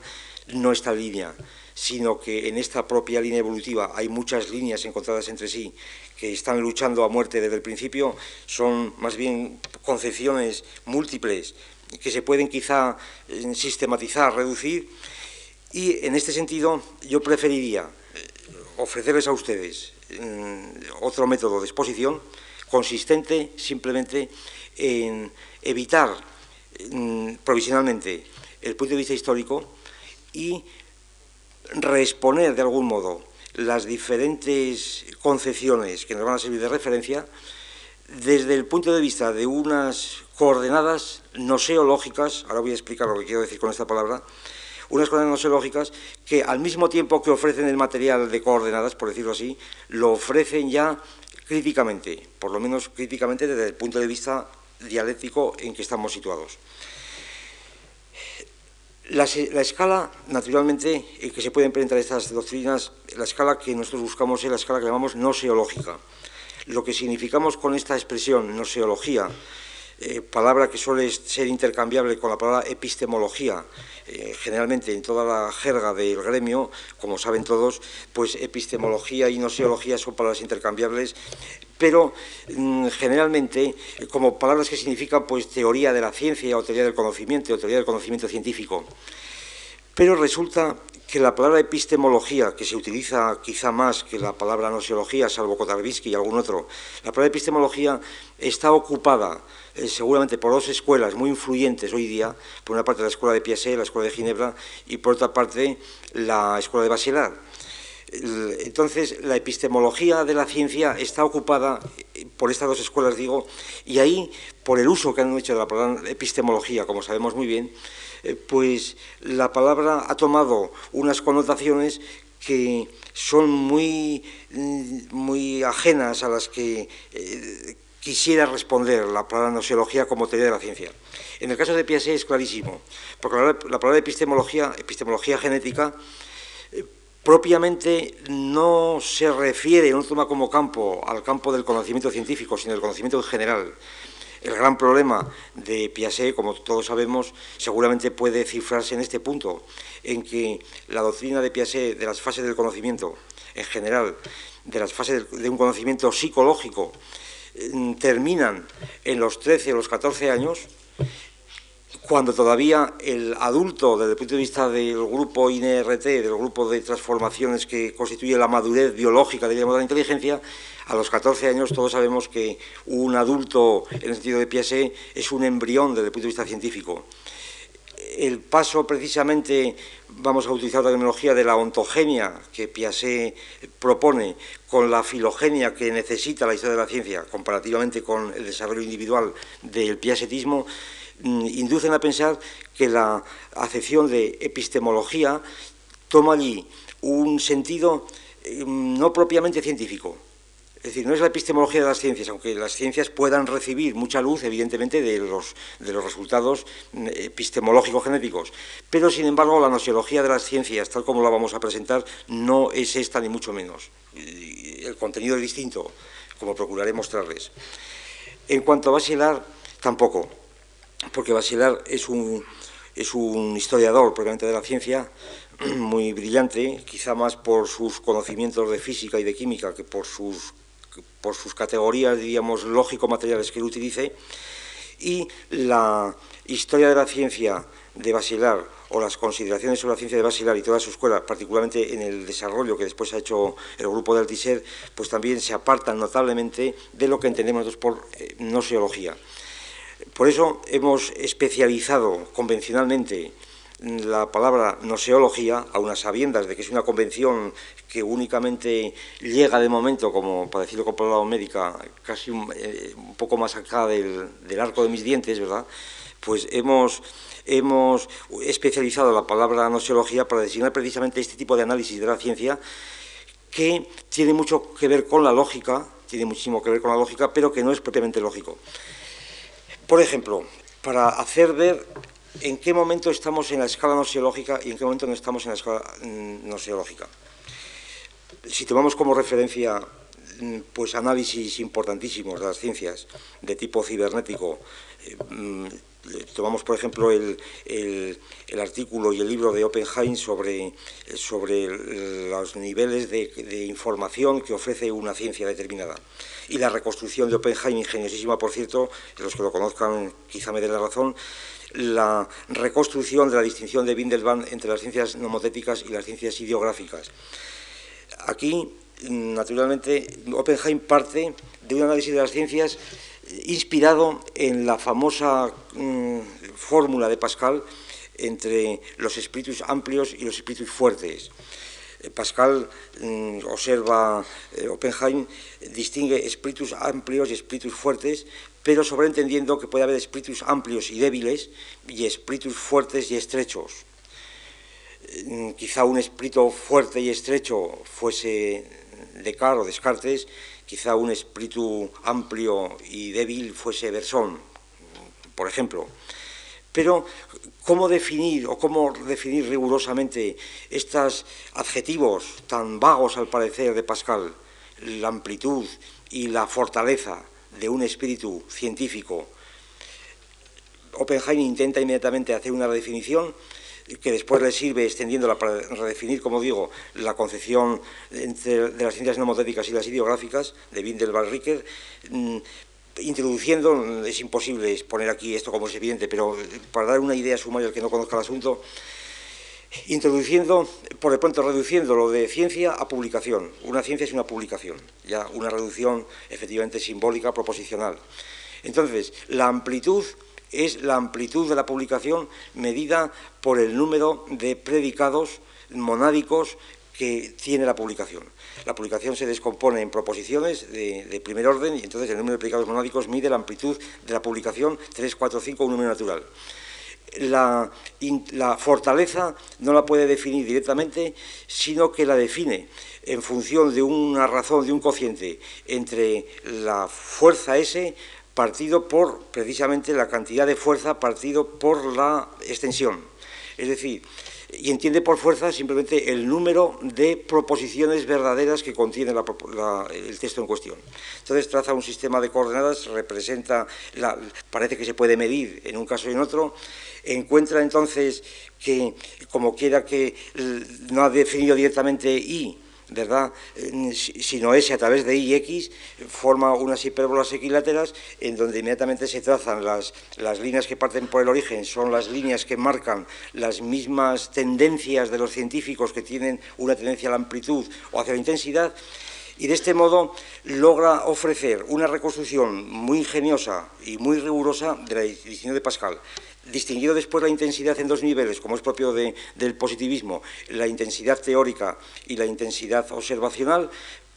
S2: no está línea, sino que en esta propia línea evolutiva hay muchas líneas encontradas entre sí que están luchando a muerte desde el principio, son más bien concepciones múltiples que se pueden quizá eh, sistematizar, reducir, y en este sentido yo preferiría eh, ofrecerles a ustedes mm, otro método de exposición consistente simplemente en evitar mm, provisionalmente el punto de vista histórico y reexponer de algún modo las diferentes concepciones que nos van a servir de referencia desde el punto de vista de unas coordenadas noseológicas, ahora voy a explicar lo que quiero decir con esta palabra, unas coordenadas noseológicas que al mismo tiempo que ofrecen el material de coordenadas, por decirlo así, lo ofrecen ya críticamente, por lo menos críticamente desde el punto de vista dialéctico en que estamos situados. La, escala, naturalmente, en que se pueden presentar estas doctrinas, la escala que nosotros buscamos es la escala que llamamos noseológica. Lo que significamos con esta expresión, noseología, eh, palabra que suele ser intercambiable con la palabra epistemología, eh, generalmente en toda la jerga del gremio, como saben todos, pues epistemología y noseología son palabras intercambiables, pero mm, generalmente como palabras que significan pues teoría de la ciencia o teoría del conocimiento o teoría del conocimiento científico. Pero resulta que la palabra epistemología, que se utiliza quizá más que la palabra nosiología, salvo Kotarvisky y algún otro, la palabra epistemología está ocupada eh, seguramente por dos escuelas muy influyentes hoy día, por una parte la escuela de Piaget, la escuela de Ginebra, y por otra parte la escuela de Bachelard. Entonces, la epistemología de la ciencia está ocupada eh, por estas dos escuelas, digo, y ahí, por el uso que han hecho de la palabra epistemología, como sabemos muy bien, eh, pues la palabra ha tomado unas connotaciones que son muy, mm, muy ajenas a las que eh, quisiera responder la palabra nosiología como teoría de la ciencia. En el caso de Piaget es clarísimo, porque la, palabra epistemología, epistemología genética, eh, propiamente no se refiere, no toma como campo al campo del conocimiento científico, sino del conocimiento en general. El gran problema de Piaget, como todos sabemos, seguramente puede cifrarse en este punto, en que la doctrina de Piaget de las fases del conocimiento, en general, de las fases de un conocimiento psicológico, mm, terminan en los 13 o los 14 años, cuando todavía el adulto, desde el punto de vista del grupo INRT, del grupo de transformaciones que constituye la madurez biológica, de la inteligencia, a los 14 años todos sabemos que un adulto, en el sentido de Piaget, es un embrión desde el punto de vista científico. El paso precisamente, vamos a utilizar la terminología de la ontogenia que Piaget propone con la filogenia que necesita la historia de la ciencia comparativamente con el desarrollo individual del piagetismo, mm, inducen a pensar que la acepción de epistemología toma allí un sentido mm, no propiamente científico, es decir, no es la epistemología de las ciencias, aunque las ciencias puedan recibir mucha luz, evidentemente, de los, de los resultados mm, epistemológicos genéticos, pero sin embargo la nosiología de las ciencias, tal como la vamos a presentar, no es esta ni mucho menos. El contenido es distinto, como procuraré mostrarles. En cuanto a Basilar, tampoco, porque Basilar es un, es un historiador propiamente de la ciencia, muy brillante, quizá más por sus conocimientos de física y de química que por sus por sus categorías, diríamos, lógico-materiales que él utilice, y la historia de la ciencia de Basilar o las consideraciones sobre la ciencia de Basilar y toda su escuela, particularmente en el desarrollo que después ha hecho el grupo de Altised, pues también se apartan notablemente de lo que entendemos por eh, noseología. Por eso hemos especializado convencionalmente la palabra noseología, a unas sabiendas de que es una convención que únicamente llega de momento, como para decirlo con palabra médica, casi un, eh, poco más acá del, del, arco de mis dientes, ¿verdad? Pues hemos, hemos especializado la palabra noseología para designar precisamente este tipo de análisis de la ciencia que tiene mucho que ver con la lógica, tiene muchísimo que ver con la lógica, pero que no es propiamente lógico. Por ejemplo, para hacer ver en qué momento estamos en la escala noseológica y en qué momento no estamos en la escala mm, noseológica. Si tomamos como referencia mm, pues análisis importantísimos de las ciencias de tipo cibernético, eh, mm, tomamos por ejemplo el, artículo y el libro de Oppenheim sobre, sobre los niveles de, de, información que ofrece una ciencia determinada. Y la reconstrucción de Oppenheim, ingeniosísima por cierto, los que lo conozcan quizá me den la razón, la reconstrucción de la distinción de Windelband entre las ciencias nomotéticas y las ciencias ideográficas. Aquí, naturalmente, Oppenheim parte de un análisis de las ciencias inspirado en la famosa mm, fórmula de Pascal entre los espíritus amplios y los espíritus fuertes. Eh, Pascal mm, observa, eh, Oppenheim distingue espíritus amplios y espíritus fuertes, pero sobreentendiendo que puede haber espíritus amplios y débiles y espíritus fuertes y estrechos. Mm, quizá un espíritu fuerte y estrecho fuese Descartes o Descartes, quizá un espíritu amplio y débil fuese Bersón, por ejemplo. Pero, ¿cómo definir o cómo definir rigurosamente estos adjetivos tan vagos al parecer de Pascal, la amplitud y la fortaleza de un espíritu científico? Oppenheim intenta inmediatamente hacer una redefinición que después le sirve extendiéndola para redefinir, como digo, la concepción de las ciencias nomotéticas y las ideográficas de Windelband-Ricker, mm, introduciendo, es imposible exponer aquí esto como es evidente, pero para dar una idea sumaria al que no conozca el asunto, introduciendo, por de pronto reduciendo lo de ciencia a publicación. Una ciencia es una publicación, ya una reducción efectivamente simbólica, proposicional. Entonces, la amplitud es la amplitud de la publicación medida por el número de predicados monádicos que tiene la publicación. La publicación se descompone en proposiciones de, primer orden y entonces el número de predicados monádicos mide la amplitud de la publicación 3, 4, 5, un número natural. La, la, fortaleza no la puede definir directamente, sino que la define en función de una razón, de un cociente entre la fuerza S partido por precisamente la cantidad de fuerza partido por la extensión. Es decir, y entiende por fuerza simplemente el número de proposiciones verdaderas que contiene el texto en cuestión. Entonces traza un sistema de coordenadas, representa, parece que se puede medir en un caso y en otro, encuentra entonces que, como quiera que no ha definido directamente I, ¿verdad? Sino S a través de Y X forma unas hipérbolas equiláteras en donde inmediatamente se trazan las, las líneas que parten por el origen, son las líneas que marcan las mismas tendencias de los científicos que tienen una tendencia a la amplitud o hacia la intensidad y de este modo logra ofrecer una reconstrucción muy ingeniosa y muy rigurosa de la distinción de Pascal distinguido después la intensidad en dos niveles, como es propio del positivismo, la intensidad teórica y la intensidad observacional,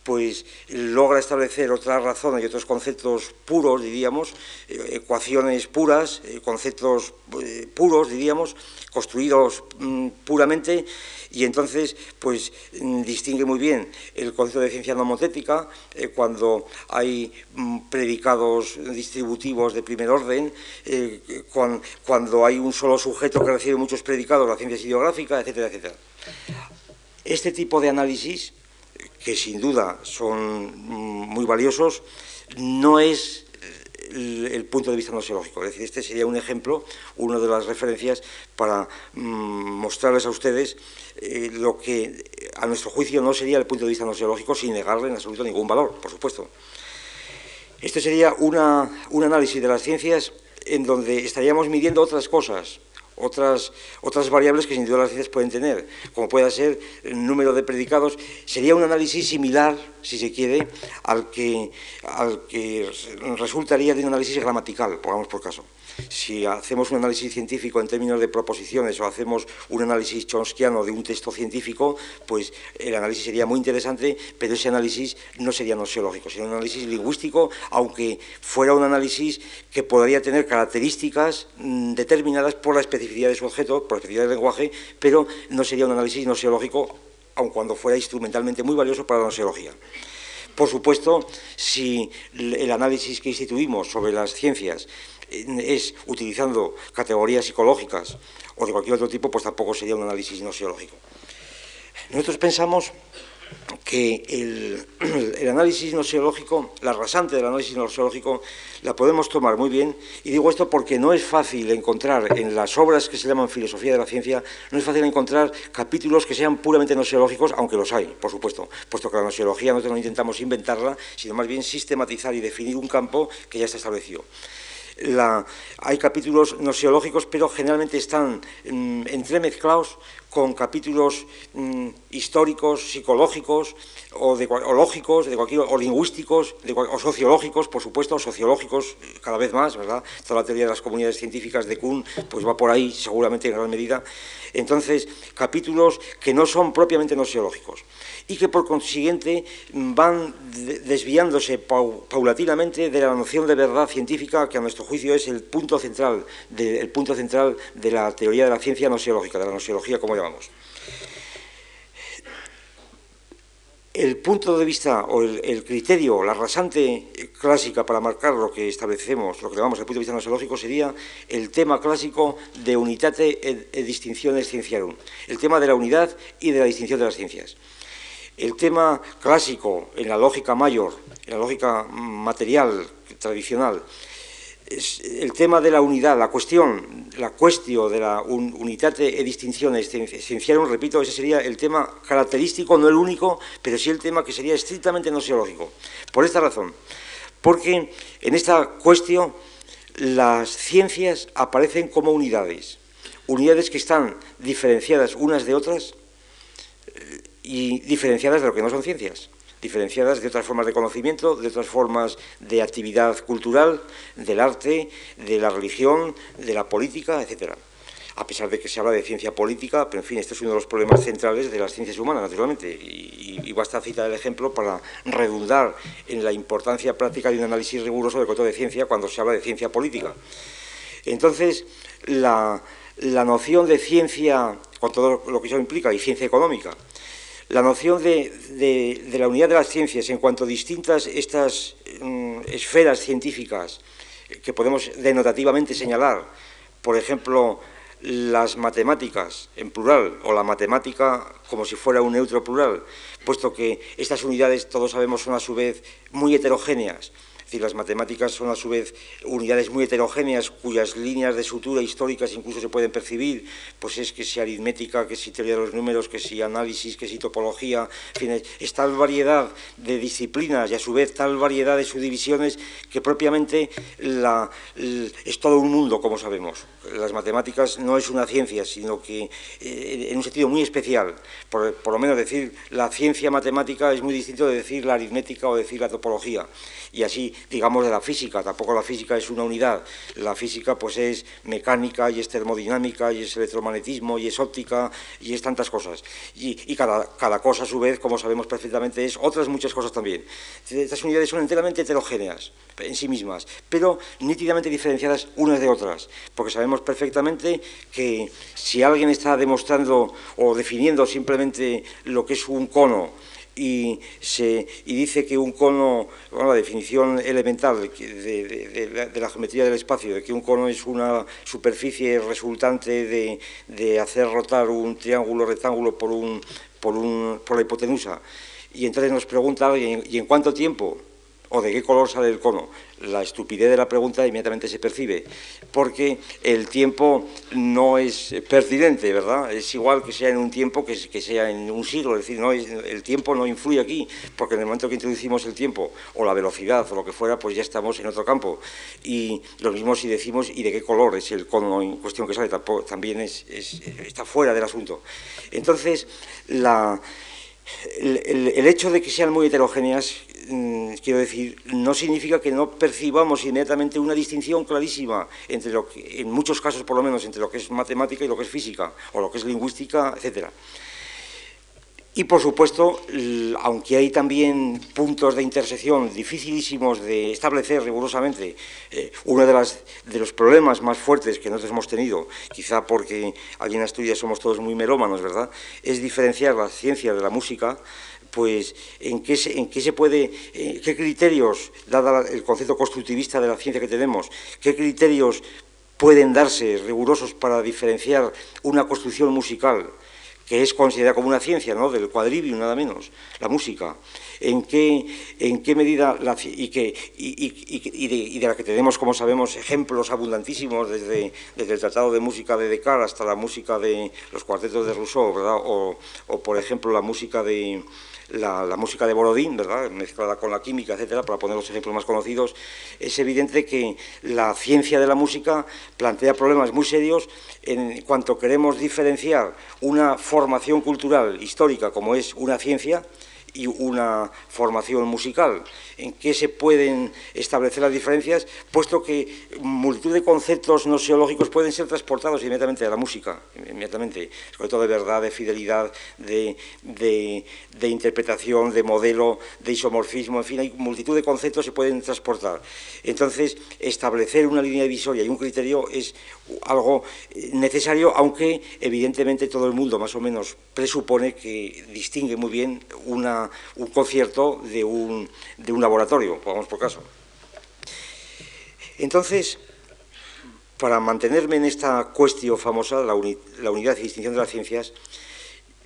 S2: pues logra establecer otras razones y otros conceptos puros, diríamos, eh, ecuaciones puras, eh, conceptos eh, puros, diríamos, construidos mm, puramente, y entonces pues mm, distingue muy bien el concepto de ciencia nomotética cuando hay mm, predicados distributivos de primer orden, cuando hay un solo sujeto que recibe muchos predicados, la ciencia ideográfica, etcétera, etcétera. Este tipo de análisis que sin duda son mm, muy valiosos, no es eh, el punto de vista noseológico. Es decir, este sería un ejemplo, una de las referencias para mm, mostrarles a ustedes eh, lo que a nuestro juicio no sería el punto de vista noseológico sin negarle en absoluto ningún valor, por supuesto. Este sería un análisis de las ciencias en donde estaríamos midiendo otras cosas, otras, otras variables que sin duda las ciencias pueden tener, como pueda ser el número de predicados. Sería un análisis similar, si se quiere, al que, al que resultaría de un análisis gramatical, pongamos por caso. Si hacemos un análisis científico en términos de proposiciones o hacemos un análisis chomskiano de un texto científico, pues el análisis sería muy interesante, pero ese análisis no sería nociológico, sería un análisis lingüístico, aunque fuera un análisis que podría tener características mm, determinadas por la especificidad de su objeto, por la especificidad del lenguaje, pero no sería un análisis nociológico, aun cuando fuera instrumentalmente muy valioso para la nociología. Por supuesto, si el análisis que instituimos sobre las ciencias es utilizando categorías psicológicas o de cualquier otro tipo, pues tampoco sería un análisis nociológico. Nosotros pensamos que el, análisis nociológico, la rasante del análisis nociológico, la podemos tomar muy bien, y digo esto porque no es fácil encontrar en las obras que se llaman filosofía de la ciencia, no es fácil encontrar capítulos que sean puramente nociológicos, aunque los hay, por supuesto, puesto que la nosotros no intentamos inventarla, sino más bien sistematizar y definir un campo que ya está establecido hay capítulos nociológicos, pero generalmente están mm, entremezclados con capítulos mm, históricos, psicológicos o, lógicos, de cualquier, o lingüísticos, o sociológicos, por supuesto, sociológicos cada vez más, ¿verdad? Toda la teoría de las comunidades científicas de Kuhn pues va por ahí seguramente en gran medida. Entonces, capítulos que no son propiamente nociológicos y que por consiguiente van desviándose paulatinamente de la noción de verdad científica que a nuestro juicio es el punto central de, punto central de la teoría de la ciencia nociológica, de la nociología como llamamos. El punto de vista o el, criterio, la rasante clásica para marcar lo que establecemos, lo que llamamos el punto de vista nociológico, sería el tema clásico de unitate e, e distinciones cienciarum, el tema de la unidad y de la distinción de las ciencias. El tema clásico en la lógica mayor, en la lógica material tradicional, el tema de la unidad, la cuestión, la cuestión de la unitate e distinción esencial, repito, ese sería el tema característico, no el único, pero sí el tema que sería estrictamente nociológico. Por esta razón, porque en esta cuestión las ciencias aparecen como unidades, unidades que están diferenciadas unas de otras y diferenciadas de lo que no son ciencias, diferenciadas de otras formas de conocimiento, de otras formas de actividad cultural, del arte, de la religión, de la política, etcétera. A pesar de que se habla de ciencia política, pero en fin, este es uno de los problemas centrales de las ciencias humanas, naturalmente, y, y basta citar el ejemplo para redundar en la importancia práctica de un análisis riguroso del control de ciencia cuando se habla de ciencia política. Entonces, la, la noción de ciencia, con todo lo que eso implica, y ciencia económica, la noción de, la unidad de las ciencias en cuanto distintas estas mm, esferas científicas que podemos denotativamente señalar, por ejemplo, las matemáticas en plural o la matemática como si fuera un neutro plural, puesto que estas unidades todos sabemos son a su vez muy heterogéneas decir, las matemáticas son a su vez unidades muy heterogéneas cuyas líneas de sutura históricas incluso se pueden percibir, pues es que si aritmética, que si teoría de los números, que si análisis, que si topología, en fin, es tal variedad de disciplinas y a su vez tal variedad de subdivisiones que propiamente es todo un mundo, como sabemos. Las matemáticas no es una ciencia, sino que eh, en un sentido muy especial, por, por lo menos decir la ciencia matemática es muy distinto de decir la aritmética o decir la topología. Y así digamos de la física, tampoco la física es una unidad, la física pues es mecánica y es termodinámica y es electromagnetismo y es óptica y es tantas cosas. Y, cada, cada, cosa a su vez, como sabemos perfectamente, es otras muchas cosas también. Estas unidades son enteramente heterogéneas en sí mismas, pero nítidamente diferenciadas unas de otras, porque sabemos perfectamente que si alguien está demostrando o definiendo simplemente lo que es un cono, y, se, y dice que un cono, bueno, la definición elemental de, la, geometría del espacio, de que un cono es una superficie resultante de, de hacer rotar un triángulo rectángulo por, un, por, un, por la hipotenusa. Y entonces nos pregunta alguien, ¿y en cuánto tiempo? O de qué color sale el cono. La estupidez de la pregunta inmediatamente se percibe, porque el tiempo no es pertinente, ¿verdad? Es igual que sea en un tiempo que, sea en un siglo, es decir, no el tiempo no influye aquí, porque en el momento que introducimos el tiempo o la velocidad o lo que fuera, pues ya estamos en otro campo. Y lo mismo si decimos y de qué color es el cono en cuestión que sale, también está fuera del asunto. Entonces, la el, hecho de que sean muy heterogéneas, mm, quiero decir, no significa que no percibamos inmediatamente una distinción clarísima entre lo que, en muchos casos por lo menos, entre lo que es matemática y lo que es física, o lo que es lingüística, etcétera. Y por supuesto, aunque hay también puntos de intersección dificilísimos de establecer rigurosamente, eh, uno de, los problemas más fuertes que nosotros hemos tenido, quizá porque aquí en Asturias somos todos muy melómanos, ¿verdad?, es diferenciar la ciencia de la música, pues en qué se, puede, eh, qué criterios, dado el concepto constructivista de la ciencia que tenemos, qué criterios pueden darse rigurosos para diferenciar una construcción musical que es considerada como una ciencia, ¿no? del cuadrivium nada menos, la música, en qué, en qué medida, y, que, y, de, la que tenemos, como sabemos, ejemplos abundantísimos desde, desde el Tratado de Música de Descartes hasta la música de los cuartetos de Rousseau, ¿verdad? o por ejemplo la música de la, música de Borodín, ¿verdad? mezclada con la química, etcétera, para poner los ejemplos más conocidos, es evidente que la ciencia de la música plantea problemas muy serios en cuanto queremos diferenciar una formación cultural histórica como es una ciencia y una formación musical. ¿En qué se pueden establecer las diferencias? Puesto que multitud de conceptos no seológicos pueden ser transportados inmediatamente a la música, inmediatamente, sobre todo de verdad, de fidelidad, de, de interpretación, de modelo, de isomorfismo, en fin, hay multitud de conceptos que se pueden transportar. Entonces, establecer una línea divisoria y un criterio es algo necesario, aunque evidentemente todo el mundo más o menos presupone que distingue muy bien una, un concierto de un, de un laboratorio, pongamos por caso. Entonces, para mantenerme en esta cuestión famosa, la, unidad y distinción de las ciencias,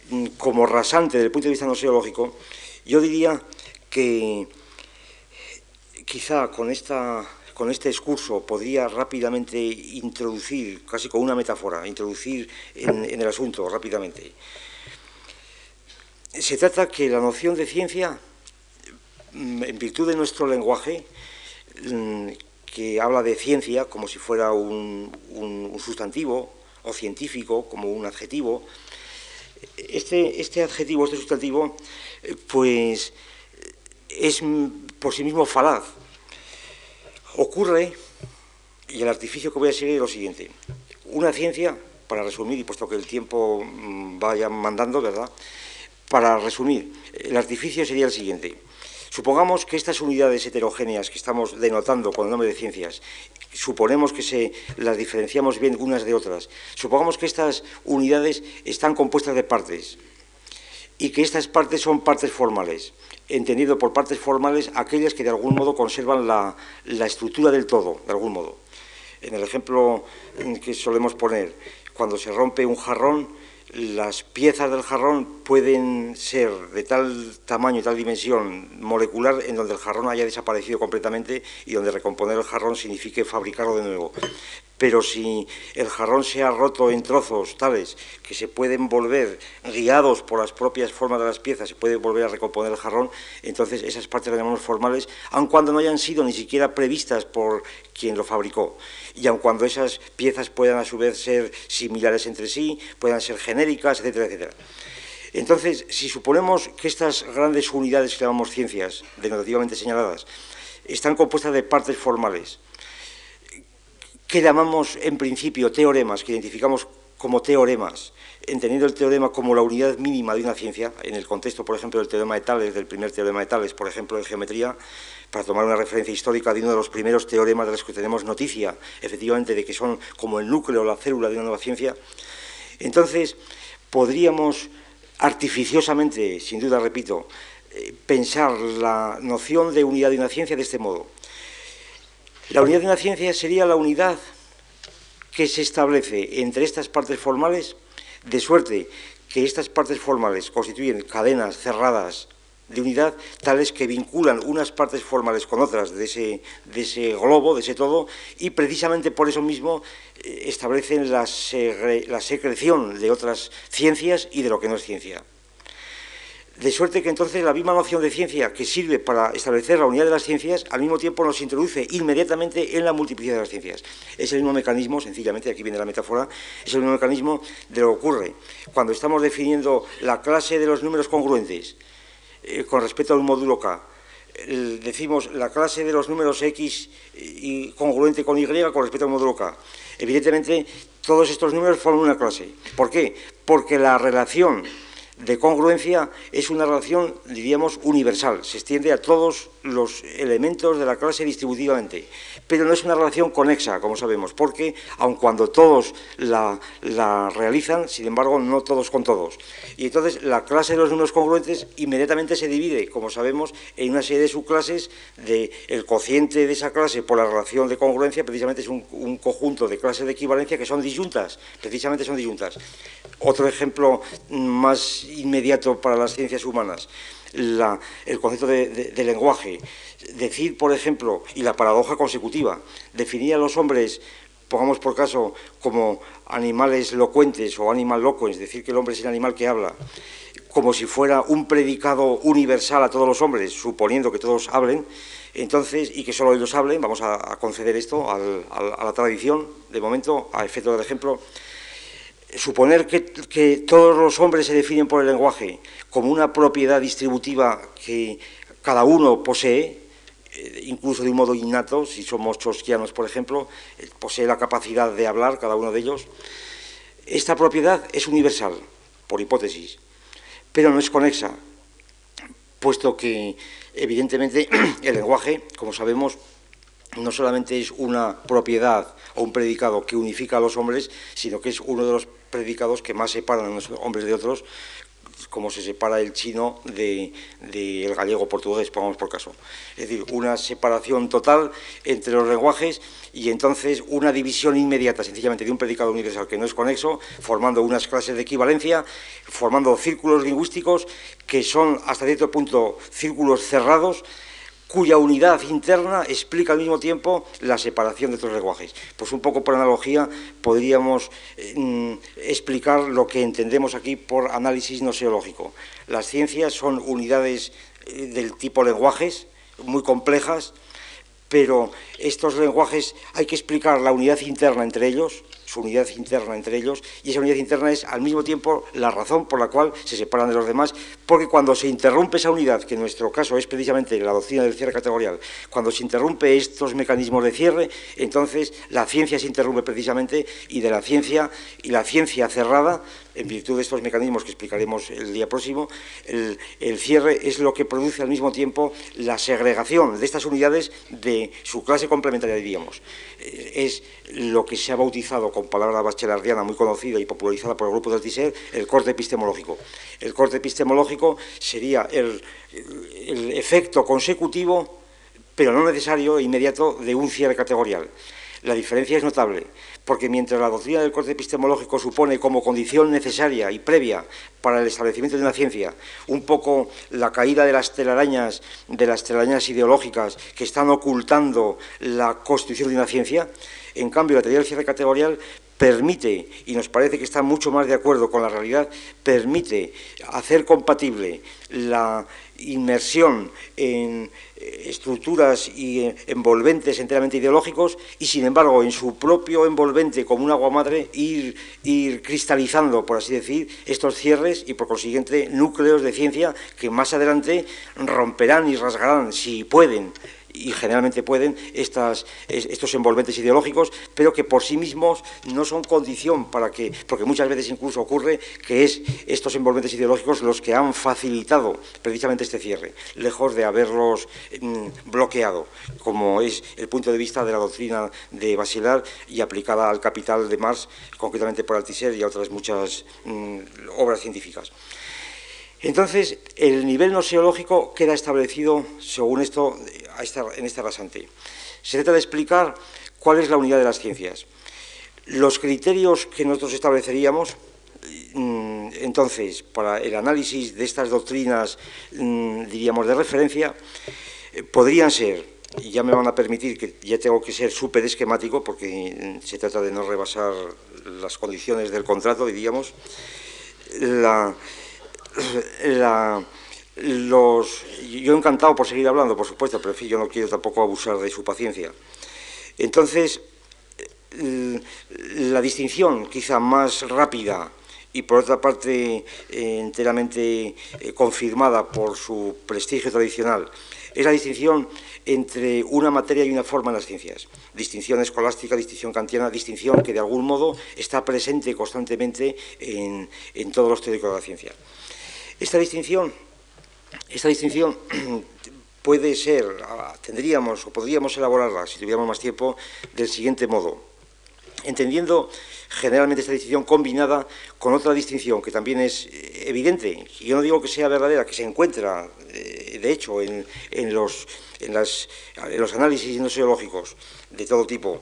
S2: mm, como rasante desde el punto de vista noseológico, yo diría que quizá con esta con este discurso podría rápidamente introducir, casi con una metáfora, introducir en, el asunto rápidamente. Se trata que la noción de ciencia, mm, en virtud de nuestro lenguaje, mm, que habla de ciencia como si fuera un, sustantivo, o científico como un adjetivo, este, este adjetivo, este sustantivo, eh, pues es por sí mismo falaz, Ocurre, y el artificio que voy a seguir es lo siguiente. Una ciencia, para resumir, y puesto que el tiempo mm, vaya mandando, ¿verdad? Para resumir, el artificio sería el siguiente. Supongamos que estas unidades heterogéneas que estamos denotando con el nombre de ciencias, suponemos que se las diferenciamos bien unas de otras, supongamos que estas unidades están compuestas de partes y que estas partes son partes formales entendido por partes formales aquellas que de algún modo conservan la, estructura del todo, de algún modo. En el ejemplo que solemos poner, cuando se rompe un jarrón, las piezas del jarrón pueden ser de tal tamaño y tal dimensión molecular en donde el jarrón haya desaparecido completamente y donde recomponer el jarrón signifique fabricarlo de nuevo pero si el jarrón se ha roto en trozos tales que se pueden volver, guiados por las propias formas de las piezas, se puede volver a recomponer el jarrón, entonces esas partes las llamamos formales, aun cuando no hayan sido ni siquiera previstas por quien lo fabricó, y aun cuando esas piezas puedan a su vez ser similares entre sí, puedan ser genéricas, etcétera, etcétera. Entonces, si suponemos que estas grandes unidades que llamamos ciencias, denotativamente señaladas, están compuestas de partes formales, que llamamos en principio teoremas, que identificamos como teoremas, entendiendo el teorema como la unidad mínima de una ciencia, en el contexto, por ejemplo, del teorema de Tales, del primer teorema de Tales, por ejemplo, en geometría, para tomar una referencia histórica de uno de los primeros teoremas de los que tenemos noticia, efectivamente, de que son como el núcleo o la célula de una nueva ciencia, entonces podríamos artificiosamente, sin duda, repito, eh, pensar la noción de unidad de una ciencia de este modo. La unidad de una ciencia sería la unidad que se establece entre estas partes formales, de suerte que estas partes formales constituyen cadenas cerradas de unidad tales que vinculan unas partes formales con otras de ese, globo, de ese todo, y precisamente por eso mismo eh, establecen la secreción de otras ciencias y de lo que no es ciencia. De suerte que entonces la misma noción de ciencia que sirve para establecer la unidad de las ciencias, al mismo tiempo nos introduce inmediatamente en la multiplicidad de las ciencias. Es el mismo mecanismo, sencillamente, aquí viene la metáfora, es el mismo mecanismo de lo que ocurre cuando estamos definiendo la clase de los números congruentes eh, con respecto al módulo K. decimos la clase de los números X y congruente con Y con respecto al módulo K. Evidentemente, todos estos números forman una clase. ¿Por qué? Porque la relación de congruencia es una relación, diríamos, universal, se extiende a todos los elementos de la clase distributivamente, pero no es una relación conexa, como sabemos, porque aun cuando todos la, realizan, sin embargo, no todos con todos. Y entonces la clase de los números congruentes inmediatamente se divide, como sabemos, en una serie de subclases, de el cociente de esa clase por la relación de congruencia, precisamente es un, un conjunto de clases de equivalencia que son disyuntas, precisamente son disyuntas. Otro ejemplo más inmediato para las ciencias humanas, el concepto de, lenguaje. Decir, por ejemplo, y la paradoja consecutiva, definir a los hombres, pongamos por caso, como animales locuentes o animal locuens, decir que el hombre es el animal que habla, como si fuera un predicado universal a todos los hombres, suponiendo que todos hablen, entonces, y que solo ellos hablen, vamos a, conceder esto a la tradición, de momento, a efecto del ejemplo, suponer que, todos los hombres se definen por el lenguaje como una propiedad distributiva que cada uno posee, eh, incluso de un modo innato, si somos chosquianos, por ejemplo, eh, posee la capacidad de hablar cada uno de ellos, esta propiedad es universal, por hipótesis, pero no es conexa, puesto que evidentemente el lenguaje, como sabemos, no solamente es una propiedad o un predicado que unifica a los hombres, sino que es uno de los predicados que más separan a los hombres de otros, como se separa el chino del de, gallego portugués, pongamos por caso. Es decir, una separación total entre los lenguajes y entonces una división inmediata, sencillamente, de un predicado universal que no es conexo, formando unas clases de equivalencia, formando círculos lingüísticos que son hasta cierto punto círculos cerrados cuya unidad interna explica al mismo tiempo la separación de otros lenguajes. Pues un poco por analogía podríamos mm, explicar lo que entendemos aquí por análisis noseológico. Las ciencias son unidades eh, del tipo lenguajes, muy complejas, pero estos lenguajes hay que explicar la unidad interna entre ellos, su unidad interna entre ellos, y esa unidad interna es al mismo tiempo la razón por la cual se separan de los demás, porque cuando se interrumpe esa unidad, que en nuestro caso es precisamente la doctrina del cierre categorial, cuando se interrumpe estos mecanismos de cierre, entonces la ciencia se interrumpe precisamente y de la ciencia y la ciencia cerrada en virtud de estos mecanismos que explicaremos el día próximo, el, cierre es lo que produce al mismo tiempo la segregación de estas unidades de su clase complementaria, diríamos. Es lo que se ha bautizado con palabra bachelardiana muy conocida y popularizada por el grupo del TISER, el corte epistemológico. El corte epistemológico sería el, el efecto consecutivo, pero no necesario e inmediato, de un cierre categorial. La diferencia es notable porque mientras la doctrina del corte epistemológico supone como condición necesaria y previa para el establecimiento de una ciencia un poco la caída de las telarañas, de las telarañas ideológicas que están ocultando la constitución de una ciencia, en cambio la teoría del cierre categorial permite, y nos parece que está mucho más de acuerdo con la realidad, permite hacer compatible la inmersión en estructuras y envolventes enteramente ideológicos y sin embargo en su propio envolvente como un agua madre ir, ir cristalizando, por así decir, estos cierres y por consiguiente núcleos de ciencia que más adelante romperán y rasgarán, si pueden, y generalmente pueden estas, estos envolventes ideológicos, pero que por sí mismos no son condición para que, porque muchas veces incluso ocurre que es estos envolventes ideológicos los que han facilitado precisamente este cierre, lejos de haberlos mm, bloqueado, como es el punto de vista de la doctrina de Basilar y aplicada al capital de Marx, concretamente por Althusser y a otras muchas mm, obras científicas. Entonces, el nivel noseológico queda establecido, según esto, en este rasante. Se trata de explicar cuál es la unidad de las ciencias. Los criterios que nosotros estableceríamos mm, entonces, para el análisis de estas doctrinas, mm, diríamos, de referencia, eh, podrían ser, y ya me van a permitir que ya tengo que ser súper esquemático, porque se trata de no rebasar las condiciones del contrato, diríamos, la, los, yo encantado por seguir hablando, por supuesto, pero en fin, yo no quiero tampoco abusar de su paciencia. Entonces, la distinción quizá más rápida y por otra parte eh, enteramente eh, confirmada por su prestigio tradicional, es la distinción entre una materia y una forma en las ciencias. Distinción escolástica, distinción kantiana, distinción que de algún modo está presente constantemente en, en todos los teóricos de la ciencia. Esta distinción, esta distinción puede ser, ah, tendríamos o podríamos elaborarla, si tuviéramos más tiempo, del siguiente modo. Entendiendo generalmente esta distinción combinada con otra distinción que también es eh, evidente, y yo no digo que sea verdadera, que se encuentra, eh, de hecho, en, los, análisis noseológicos de todo tipo,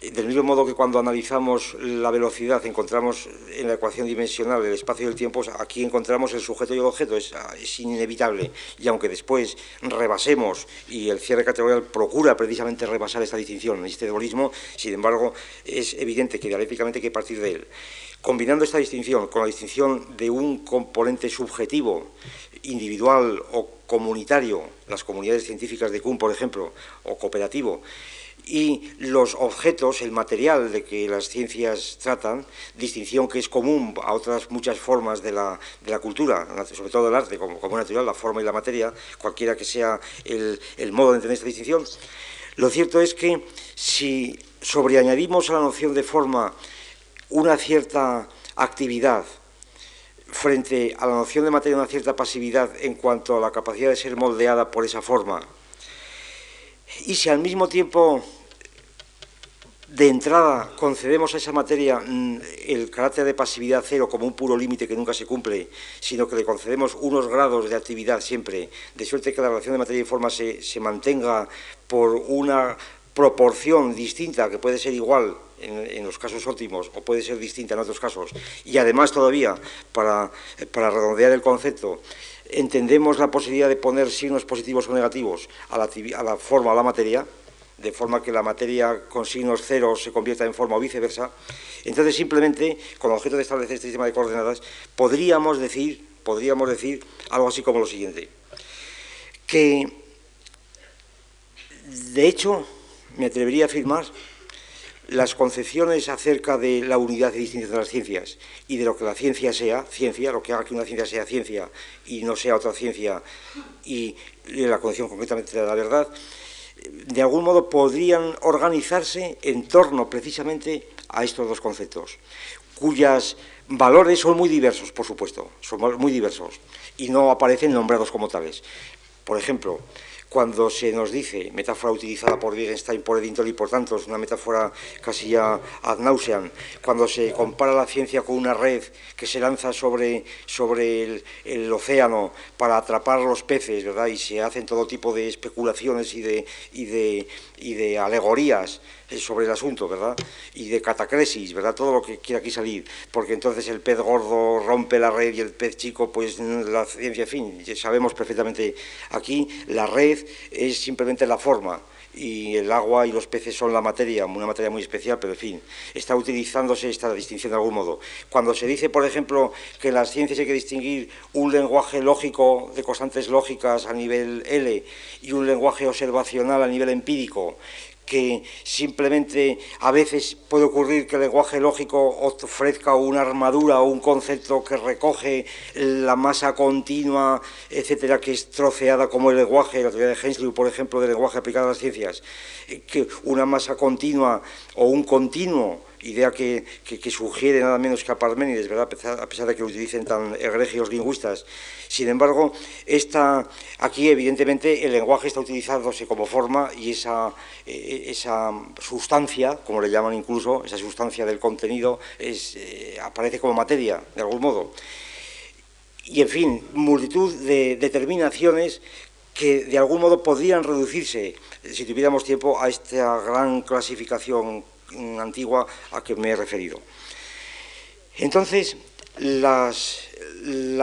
S2: del mismo modo que cuando analizamos la velocidad encontramos en la ecuación dimensional el espacio y el tiempo, aquí encontramos el sujeto y el objeto, es, inevitable. Y aunque después rebasemos, y el cierre categorial procura precisamente rebasar esta distinción, este dualismo, sin embargo, es evidente que dialécticamente hay que partir de él. Combinando esta distinción con la distinción de un componente subjetivo, individual o comunitario, las comunidades científicas de Kuhn, por ejemplo, o cooperativo, y los objetos, el material de que las ciencias tratan, distinción que es común a otras muchas formas de la, de la cultura, sobre todo del arte, como, como, natural, la forma y la materia, cualquiera que sea el, el modo de entender esta distinción. Lo cierto es que si sobreañadimos a la noción de forma una cierta actividad frente a la noción de materia una cierta pasividad en cuanto a la capacidad de ser moldeada por esa forma, y si al mismo tiempo de entrada concedemos a esa materia mm, el carácter de pasividad cero como un puro límite que nunca se cumple, sino que le concedemos unos grados de actividad siempre, de suerte que la relación de materia y forma se, mantenga por una proporción distinta, que puede ser igual en, los casos óptimos o puede ser distinta en otros casos, y además todavía, para, redondear el concepto, entendemos la posibilidad de poner signos positivos o negativos a la, a la forma o la materia, de forma que la materia con signos cero se convierta en forma o viceversa, entonces simplemente, con el objeto de establecer este sistema de coordenadas, podríamos decir, podríamos decir algo así como lo siguiente, que de hecho me atrevería a afirmar las concepciones acerca de la unidad y distinción de las ciencias y de lo que la ciencia sea, ciencia, lo que haga que una ciencia sea ciencia y no sea otra ciencia, y la condición concretamente de la verdad, de algún modo podrían organizarse en torno precisamente a estos dos conceptos, cuyas valores son muy diversos, por supuesto, son muy diversos, y no aparecen nombrados como tales. Por ejemplo, cuando se nos dice, metáfora utilizada por Wittgenstein, por Edinton y por tanto, es una metáfora casi ya ad nauseam, cuando se compara la ciencia con una red que se lanza sobre, sobre el, océano para atrapar los peces, ¿verdad? Y se hacen todo tipo de especulaciones y de, y de, y de alegorías sobre el asunto, ¿verdad? Y de catacresis, ¿verdad? Todo lo que quiera aquí salir, porque entonces el pez gordo rompe la red y el pez chico, pues la ciencia, en fin, sabemos perfectamente aquí, la red es simplemente la forma, y el agua y los peces son la materia, una materia muy especial, pero en fin, está utilizándose esta distinción de algún modo. Cuando se dice, por ejemplo, que en las ciencias hay que distinguir un lenguaje lógico de constantes lógicas a nivel L y un lenguaje observacional a nivel empírico, que simplemente a veces puede ocurrir que el lenguaje lógico ofrezca una armadura o un concepto que recoge la masa continua, etcétera, que es troceada como el lenguaje, la teoría de Hensley, por ejemplo, del lenguaje aplicado a las ciencias, que una masa continua o un continuo idea que, sugiere nada menos que a Parménides, ¿verdad? A pesar, de que lo utilicen tan egregios lingüistas. Sin embargo, esta, aquí evidentemente el lenguaje está utilizándose como forma y esa, eh, esa sustancia, como le llaman incluso, esa sustancia del contenido, eh, aparece como materia, de algún modo. Y en fin, multitud de determinaciones que de algún modo podrían reducirse, si tuviéramos tiempo, a esta gran clasificación antigua a que me he referido. Entonces, la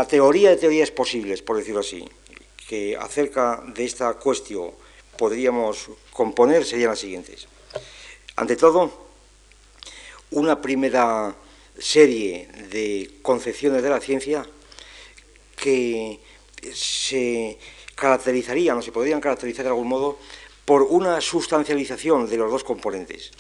S2: teoría de teorías posibles, por decirlo así, que acerca de esta cuestión podríamos componer serían las siguientes. Ante todo, una primera serie de concepciones de la ciencia que se caracterizarían o se podrían caracterizar de algún modo por una sustancialización de los dos componentes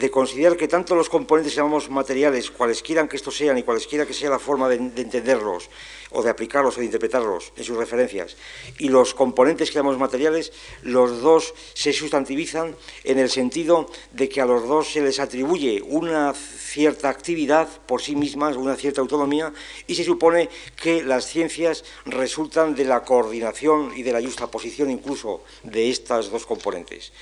S2: de considerar que tanto los componentes llamamos materiales, cualesquiera que estos sean y cualesquiera que sea la forma de, entenderlos o de aplicarlos o de interpretarlos en sus referencias, y los componentes que llamamos materiales, los dos se sustantivizan en el sentido de que a los dos se les atribuye una cierta actividad por sí mismas, una cierta autonomía, y se supone que las ciencias resultan de la coordinación y de la justa posición incluso de estas dos componentes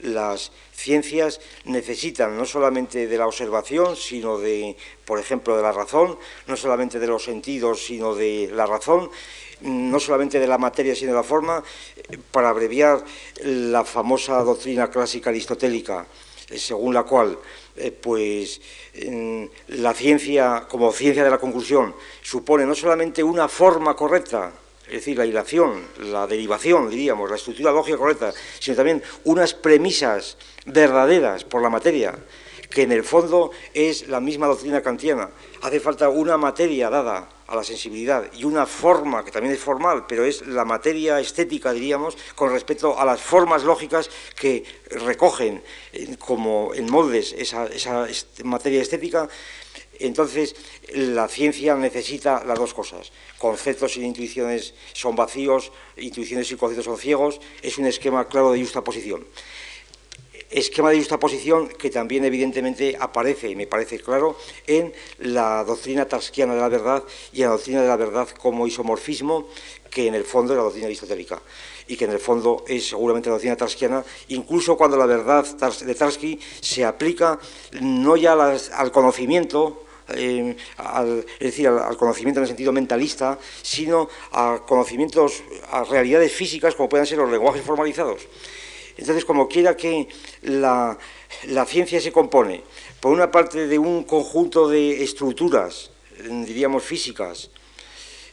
S2: las ciencias necesitan no solamente de la observación, sino de, por ejemplo, de la razón, no solamente de los sentidos, sino de la razón, no solamente de la materia, sino de la forma, para abreviar la famosa doctrina clásica aristotélica, eh, según la cual eh, pues la ciencia como ciencia de la conclusión supone no solamente una forma correcta es decir, la hilación, la derivación, diríamos, la estructura lógica correcta, sino también unas premisas verdaderas por la materia, que en el fondo es la misma doctrina kantiana. Hace falta una materia dada a la sensibilidad y una forma, que también es formal, pero es la materia estética, diríamos, con respecto a las formas lógicas que recogen como en moldes esa, esa materia estética, entonces, la ciencia necesita las dos cosas. Conceptos y intuiciones son vacíos, intuiciones y conceptos son ciegos. Es un esquema claro de justaposición. Esquema de justaposición que también evidentemente aparece, y me parece claro, en la doctrina tarsquiana de la verdad y en la doctrina de la verdad como isomorfismo, que en el fondo es la doctrina aristotélica y que en el fondo es seguramente la doctrina tarsquiana, incluso cuando la verdad de Tarski se aplica no ya al conocimiento, eh, al, es decir, al, conocimiento en el sentido mentalista, sino a conocimientos, a realidades físicas como puedan ser los lenguajes formalizados. Entonces, como quiera que la, ciencia se compone, por una parte de un conjunto de estructuras, diríamos físicas,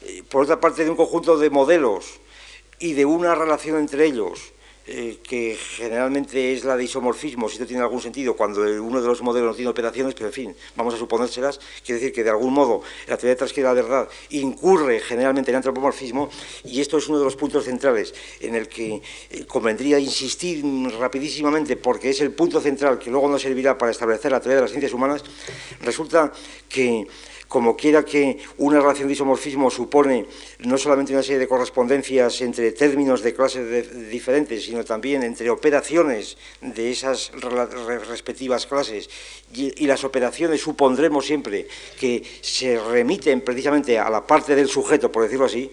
S2: eh, por otra parte de un conjunto de modelos y de una relación entre ellos, eh, que generalmente es la de isomorfismo, si no tiene algún sentido, cuando uno de los modelos no tiene operaciones, pero en fin, vamos a suponérselas, quiere decir que de algún modo la teoría de la verdad incurre generalmente en antropomorfismo, y esto es uno de los puntos centrales en el que eh, convendría insistir rapidísimamente, porque es el punto central que luego nos servirá para establecer la teoría de las ciencias humanas, resulta que como quiera que una relación de isomorfismo supone no solamente una serie de correspondencias entre términos de clases diferentes, sino también entre operaciones de esas respectivas clases, y, las operaciones supondremos siempre que se remiten precisamente a la parte del sujeto, por decirlo así,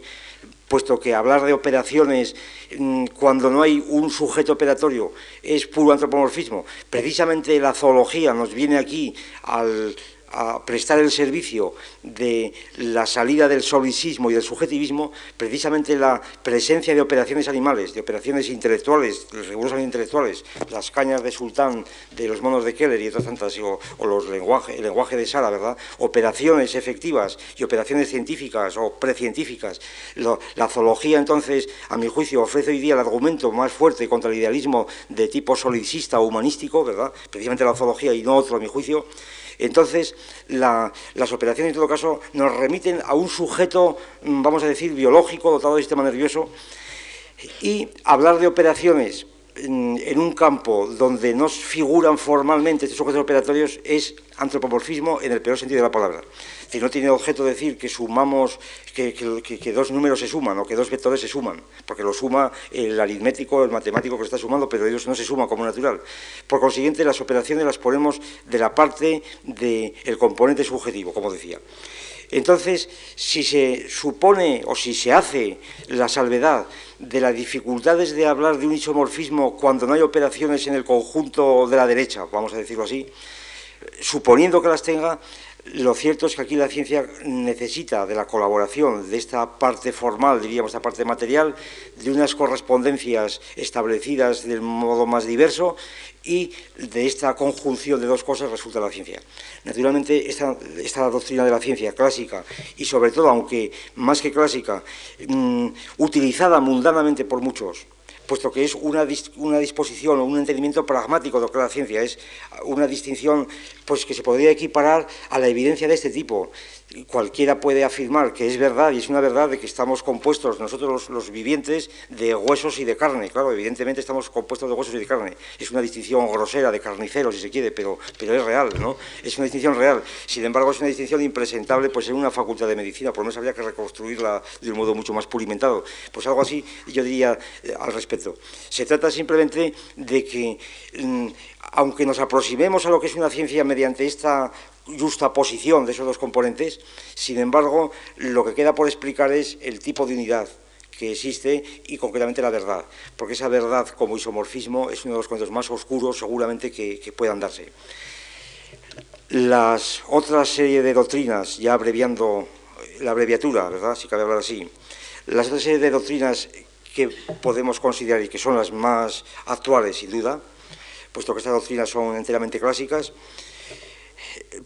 S2: puesto que hablar de operaciones mm, cuando no hay un sujeto operatorio es puro antropomorfismo. Precisamente la zoología nos viene aquí al, a prestar el servicio de la salida del solicismo y del subjetivismo, precisamente la presencia de operaciones animales, de operaciones intelectuales, rigurosamente intelectuales, las cañas de sultán de los monos de Keller y otras tantas, o, los lenguaje, el lenguaje de Sara, ¿verdad? Operaciones efectivas y operaciones científicas o precientíficas. la zoología, entonces, a mi juicio, ofrece hoy día el argumento más fuerte contra el idealismo de tipo solicista o humanístico, ¿verdad? Precisamente la zoología y no otro, a mi juicio. Entonces, las operaciones en todo caso nos remiten a un sujeto, mm, vamos a decir, biológico, dotado de sistema nervioso, y hablar de operaciones en un campo donde no figuran formalmente estos sujetos operatorios es antropomorfismo en el peor sentido de la palabra. Si no tiene objeto decir que sumamos, que, dos números se suman o que dos vectores se suman, porque lo suma el aritmético, el matemático que está sumando, pero ellos no se suman como natural. Por consiguiente, las operaciones las ponemos de la parte del componente subjetivo, como decía. Entonces, si se supone o si se hace la salvedad de las dificultades de hablar de un isomorfismo cuando no hay operaciones en el conjunto de la derecha, vamos a decirlo así, suponiendo que las tenga, Lo cierto es que aquí la ciencia necesita de la colaboración de esta parte formal, diríamos, esta parte material, de unas correspondencias establecidas del modo más diverso y de esta conjunción de dos cosas resulta la ciencia. Naturalmente, esta, doctrina de la ciencia clásica y sobre todo, aunque más que clásica, mm, utilizada mundanamente por muchos, puesto que es una, una disposición o un entendimiento pragmático de lo que es la ciencia, es una distinción pues, que se podría equiparar a la evidencia de este tipo cualquiera puede afirmar que es verdad, y es una verdad, de que estamos compuestos, nosotros los, vivientes, de huesos y de carne. Claro, evidentemente estamos compuestos de huesos y de carne. Es una distinción grosera de carnicero, si se quiere, pero, pero es real, ¿no? Es una distinción real. Sin embargo, es una distinción impresentable pues, en una facultad de medicina, por lo menos habría que reconstruirla de un modo mucho más pulimentado. Pues algo así yo diría eh, al respecto. Se trata simplemente de que... Mm, aunque nos aproximemos a lo que es una ciencia mediante esta justa posición de esos dos componentes, sin embargo, lo que queda por explicar es el tipo de unidad que existe y concretamente la verdad, porque esa verdad como isomorfismo es uno de los conceptos más oscuros seguramente que, puedan darse. Las otras serie de doctrinas, ya abreviando la abreviatura, ¿verdad? Si cabe hablar así, las otras serie de doctrinas que podemos considerar y que son las más actuales, sin duda, puesto que estas doctrinas son enteramente clásicas,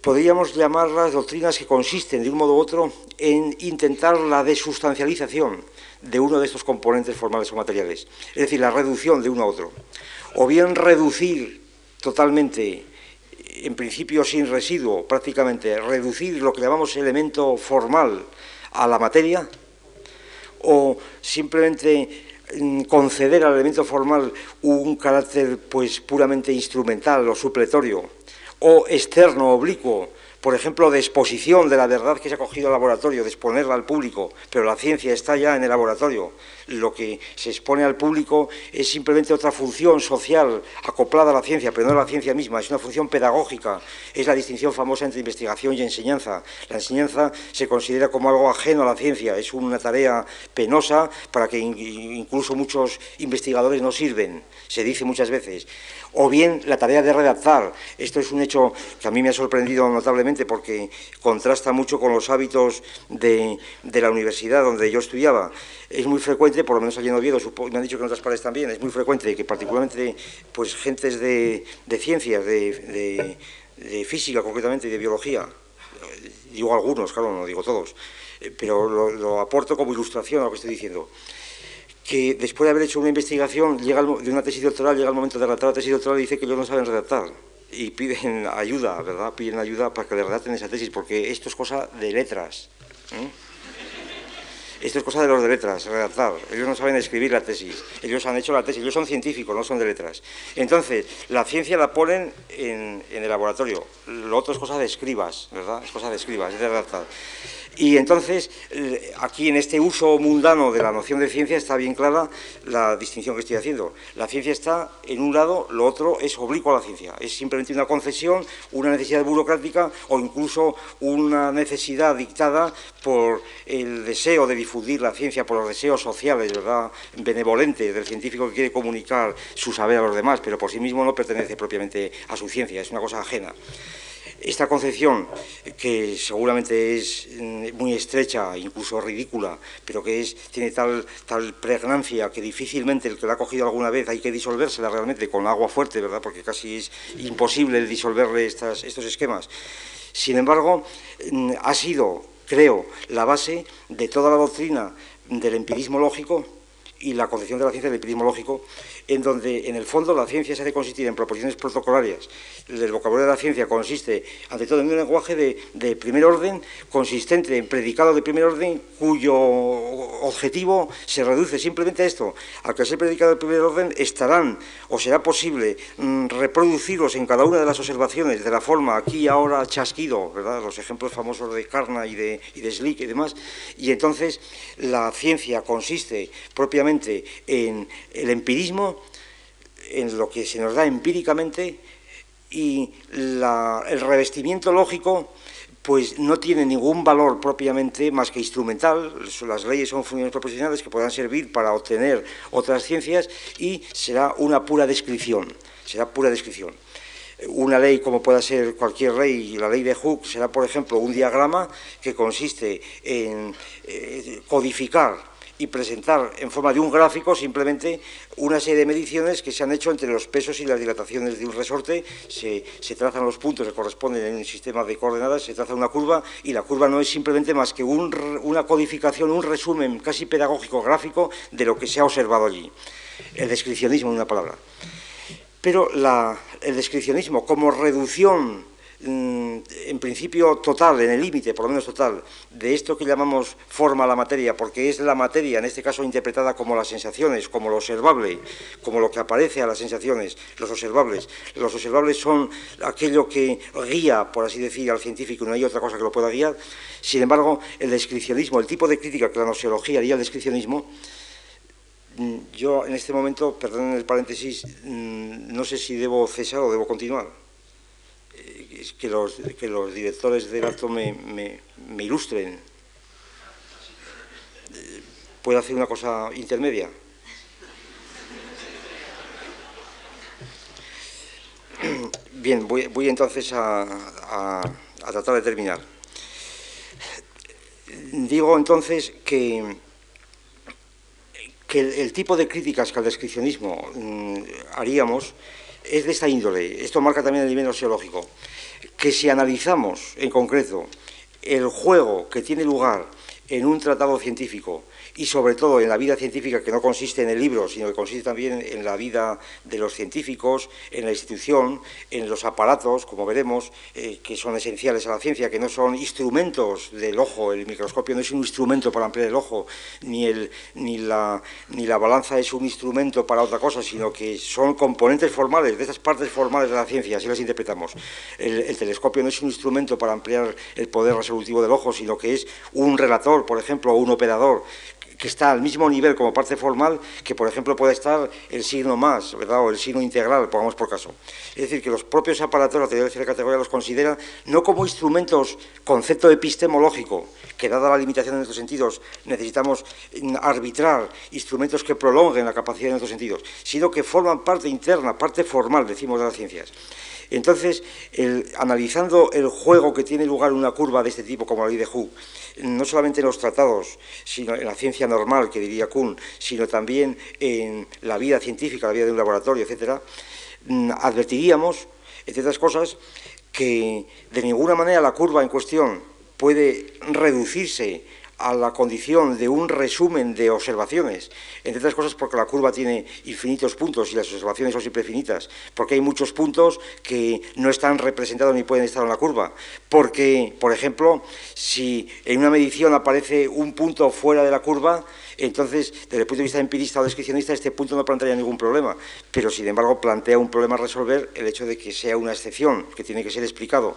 S2: podríamos llamarlas doctrinas que consisten de un modo u otro en intentar la desustancialización de uno de estos componentes formales o materiales, es decir, la reducción de uno a otro, o bien reducir totalmente, en principio sin residuo prácticamente, reducir lo que llamamos elemento formal a la materia, o simplemente mm, conceder al elemento formal un carácter pues puramente instrumental o supletorio o externo, oblicuo, por ejemplo, de exposición de la verdad que se ha cogido al laboratorio, de exponerla al público, pero la ciencia está ya en el laboratorio. Lo que se expone al público es simplemente otra función social acoplada a la ciencia, pero no a la ciencia misma, es una función pedagógica, es la distinción famosa entre investigación y enseñanza. La enseñanza se considera como algo ajeno a la ciencia, es una tarea penosa para que incluso muchos investigadores no sirven, se dice muchas veces o bien la tarea de redactar. Esto es un hecho que a mí me ha sorprendido notablemente porque contrasta mucho con los hábitos de, la universidad donde yo estudiaba. Es muy frecuente, por lo menos allí en Oviedo, me han dicho que en otras partes también, es muy frecuente que particularmente pues, gentes de, ciencias, de, física concretamente y de biología, digo algunos, claro, no digo todos, eh, pero lo aporto como ilustración a lo que estoy diciendo que después de haber hecho una investigación llega de una tesis doctoral, llega el momento de redactar la tesis doctoral y dice que ellos no saben redactar. Y piden ayuda, ¿verdad? Piden ayuda para que le redacten esa tesis, porque esto es cosa de letras. ¿eh? Esto es cosa de los de letras, redactar. Ellos no saben escribir la tesis. Ellos han hecho la tesis. Ellos son científicos, no son de letras. Entonces, la ciencia la ponen en, en el laboratorio. Lo otro es cosa de escribas, ¿verdad? Es cosa de escribas, es de redactar. Y entonces, eh, aquí en este uso mundano de la noción de ciencia está bien clara la distinción que estoy haciendo. La ciencia está en un lado, lo otro es oblicuo a la ciencia. Es simplemente una concesión, una necesidad burocrática o incluso una necesidad dictada por el deseo de difundir la ciencia, por los deseos sociales, ¿verdad?, benevolentes del científico que quiere comunicar su saber a los demás, pero por sí mismo no pertenece propiamente a su ciencia, es una cosa ajena. Esta concepción, que seguramente es mm, muy estrecha, incluso ridícula, pero que es, tiene tal, tal pregnancia que difícilmente el que la ha cogido alguna vez hay que disolvérsela realmente con agua fuerte, ¿verdad? Porque casi es imposible disolverle estos esquemas. Sin embargo, mm, ha sido, creo, la base de toda la doctrina del empirismo lógico y la concepción de la ciencia del empirismo lógico en donde en el fondo la ciencia se hace consistir en proposiciones protocolarias. El vocabulario de la ciencia consiste, ante todo, en un lenguaje de, primer orden, consistente en predicado de primer orden, cuyo objetivo se reduce simplemente a esto. Al que sea predicado de primer orden, estarán o será posible mm, reproducirlos en cada una de las observaciones de la forma aquí, ahora, chasquido, ¿verdad? los ejemplos famosos de Carna y de, y de Slick y demás. Y entonces la ciencia consiste propiamente en el empirismo en lo que se nos da empíricamente y el revestimiento lógico pues no tiene ningún valor propiamente más que instrumental, las leyes son funciones proporcionales que puedan servir para obtener otras ciencias y será una pura descripción, será pura descripción. una ley como pueda ser cualquier ley, la ley de Hooke será, por ejemplo, un diagrama que consiste en eh, codificar y presentar en forma de un gráfico simplemente una serie de mediciones que se han hecho entre los pesos y las dilataciones de un resorte, se, trazan los puntos que corresponden en un sistema de coordenadas, se traza una curva y la curva no es simplemente más que una codificación, un resumen casi pedagógico gráfico de lo que se ha observado allí. El descripcionismo, en una palabra. Pero el descripcionismo como reducción en principio total, en el límite, por lo menos total, de esto que llamamos forma a la materia, porque es la materia, en este caso interpretada como las sensaciones, como lo observable, como lo que aparece a las sensaciones, los observables. Los observables son aquello que guía, por así decir, al científico, no hay otra cosa que lo pueda guiar. Sin embargo, el descripcionismo, el tipo de crítica que la nociología haría al descripcionismo, mm, yo en este momento, perdón el paréntesis, mm, no sé si debo cesar o debo continuar que los, que los directores del acto me, ilustren. ¿Puedo hacer una cosa intermedia? Bien, voy, entonces a, tratar de terminar. Digo entonces que, que el, tipo de críticas que al descripcionismo mm, haríamos es de esta índole. Esto marca también el nivel sociológico que si analizamos en concreto el juego que tiene lugar en un tratado científico y sobre todo en la vida científica que no consiste en el libro, sino que consiste también en la vida de los científicos, en la institución, en los aparatos, como veremos, eh, que son esenciales a la ciencia, que no son instrumentos del ojo, el microscopio no es un instrumento para ampliar el ojo, ni, el, ni, la, ni la balanza es un instrumento para otra cosa, sino que son componentes formales, de esas partes formales de la ciencia, así las interpretamos. El, el telescopio no es un instrumento para ampliar el poder resolutivo del ojo, sino que es un relator, por ejemplo, o un operador que está al mismo nivel como parte formal que, por ejemplo, puede estar el signo más, ¿verdad? o el signo integral, pongamos por caso. Es decir, que los propios aparatos, la teoría de la categoría los considera no como instrumentos, concepto epistemológico, que dada la limitación de nuestros sentidos necesitamos arbitrar instrumentos que prolonguen la capacidad de nuestros sentidos, sino que forman parte interna, parte formal, decimos, de las ciencias. Entonces, analizando el juego que tiene lugar una curva de este tipo, como la ley de Hooke, no solamente en los tratados, sino en la ciencia normal, que diría Kuhn, sino también en la vida científica, la vida de un laboratorio, etcétera, mm, advertiríamos, entre otras cosas, que de ninguna manera la curva en cuestión puede reducirse a la condición de un resumen de observaciones, entre otras cosas porque la curva tiene infinitos puntos y las observaciones son siempre finitas, porque hay muchos puntos que no están representados ni pueden estar en la curva, porque, por ejemplo, si en una medición aparece un punto fuera de la curva, entonces, desde el punto de vista empirista o descripcionista, este punto no plantearía ningún problema, pero sin embargo plantea un problema a resolver el hecho de que sea una excepción, que tiene que ser explicado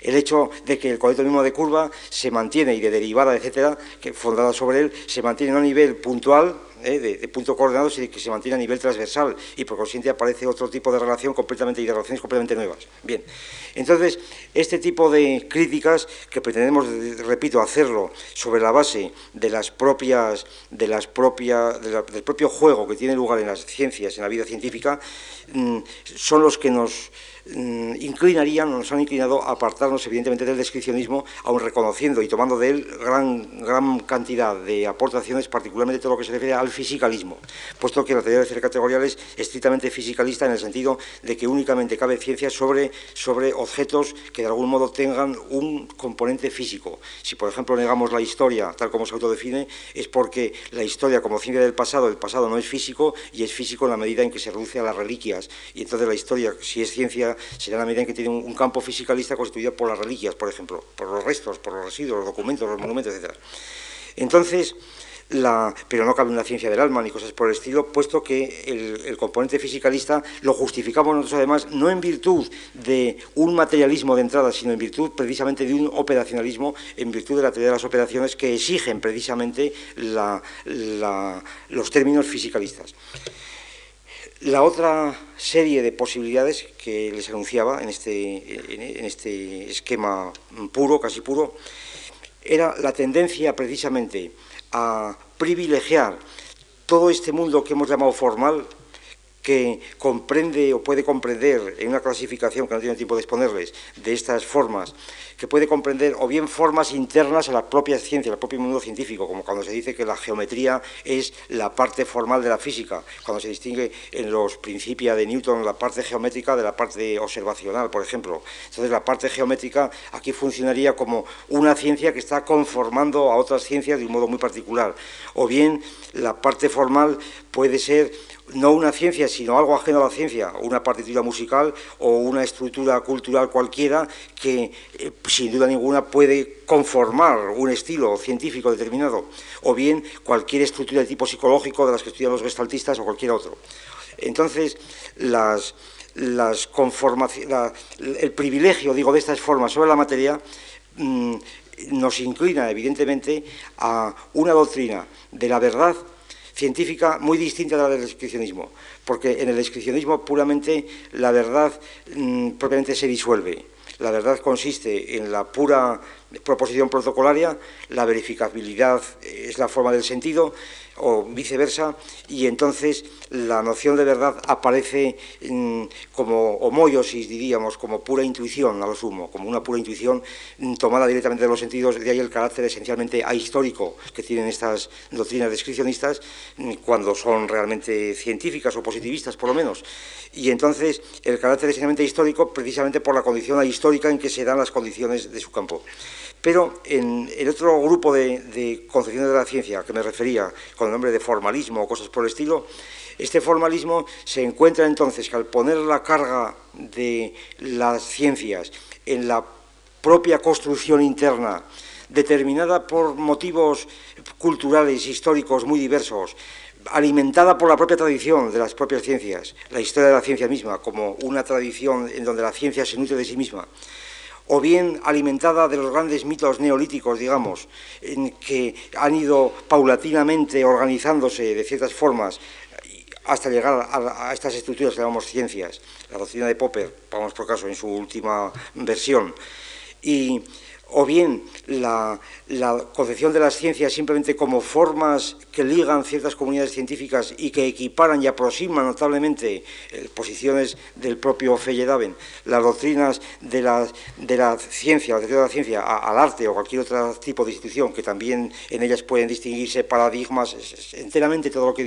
S2: el hecho de que el coleto mismo de curva se mantiene y de derivada, etcétera, que fundada sobre él, se mantiene a nivel puntual, eh, de, punto coordenado, que se mantiene a nivel transversal y por consiguiente aparece otro tipo de relación completamente y de relaciones completamente nuevas. Bien, entonces este tipo de críticas que pretendemos, repito, hacerlo sobre la base de las propias, de las propias, del propio juego que tiene lugar en las ciencias, en la vida científica, mm, son los que nos inclinarían, nos han inclinado a apartarnos evidentemente del descripcionismo, aun reconociendo y tomando de él gran, gran cantidad de aportaciones, particularmente todo lo que se refiere al fisicalismo, puesto que la teoría de ciencias categoriales es estrictamente fisicalista en el sentido de que únicamente cabe ciencia sobre, sobre objetos que de algún modo tengan un componente físico. Si, por ejemplo, negamos la historia, tal como se autodefine, es porque la historia como ciencia del pasado, el pasado no es físico y es físico en la medida en que se reduce a las reliquias. Y entonces la historia, si es ciencia será la medida en que tiene un, campo fisicalista constituido por las reliquias, por ejemplo, por los restos, por los residuos, los documentos, los monumentos, etc. Entonces, pero no cabe una ciencia del alma ni cosas por el estilo, puesto que el, componente fisicalista lo justificamos nosotros además no en virtud de un materialismo de entrada, sino en virtud precisamente de un operacionalismo, en virtud de la teoría de las operaciones que exigen precisamente los términos fisicalistas. La otra serie de posibilidades que les anunciaba en este, en este esquema puro, casi puro, era la tendencia precisamente a privilegiar todo este mundo que hemos llamado formal, que comprende o puede comprender en una clasificación que no tiene tiempo de exponerles de estas formas, que puede comprender o bien formas internas a la propia ciencia, al propio mundo científico, como cuando se dice que la geometría es la parte formal de la física, cuando se distingue en los principios de Newton la parte geométrica de la parte observacional, por ejemplo. Entonces la parte geométrica aquí funcionaría como una ciencia que está conformando a otras ciencias de un modo muy particular. O bien la parte formal puede ser no una ciencia, sino algo ajeno a la ciencia, una partitura musical o una estructura cultural cualquiera que, eh, sin duda ninguna, puede conformar un estilo científico determinado, o bien cualquier estructura de tipo psicológico de las que estudian los gestaltistas o cualquier otro. Entonces, las, el privilegio, digo, de estas formas sobre la materia mm, nos inclina, evidentemente, a una doctrina de la verdad científica muy distinta de la del descripcionismo, porque en el descripcionismo puramente la verdad mm, propiamente se disuelve. La verdad consiste en la pura proposición protocolaria, la verificabilidad es la forma del sentido o viceversa, y entonces la noción de verdad aparece mm, como homoiosis, diríamos, como pura intuición a lo sumo, como una pura intuición mm, tomada directamente de los sentidos, de ahí el carácter esencialmente ahistórico que tienen estas doctrinas descripcionistas mm, cuando son realmente científicas o positivistas, por lo menos. Y entonces el carácter esencialmente histórico precisamente por la condición ahistórica en que se dan las condiciones de su campo. Pero en el otro grupo de, concepciones de la ciencia que me refería, con el nombre de formalismo o cosas por el estilo, este formalismo se encuentra entonces que al poner la carga de las ciencias en la propia construcción interna, determinada por motivos culturales, históricos muy diversos, alimentada por la propia tradición de las propias ciencias, la historia de la ciencia misma, como una tradición en donde la ciencia se nutre de sí misma, o bien alimentada de los grandes mitos neolíticos, digamos, que han ido paulatinamente organizándose de ciertas formas hasta llegar a, estas estructuras que llamamos ciencias, la doctrina de Popper, vamos por caso, en su última versión, y o bien la, concepción de las ciencias simplemente como formas que ligan ciertas comunidades científicas y que equiparan y aproximan notablemente eh, posiciones del propio Feyerabend, las doctrinas de la, de la ciencia, la de la ciencia al arte o cualquier otro tipo de institución, que también en ellas pueden distinguirse paradigmas, enteramente todo lo que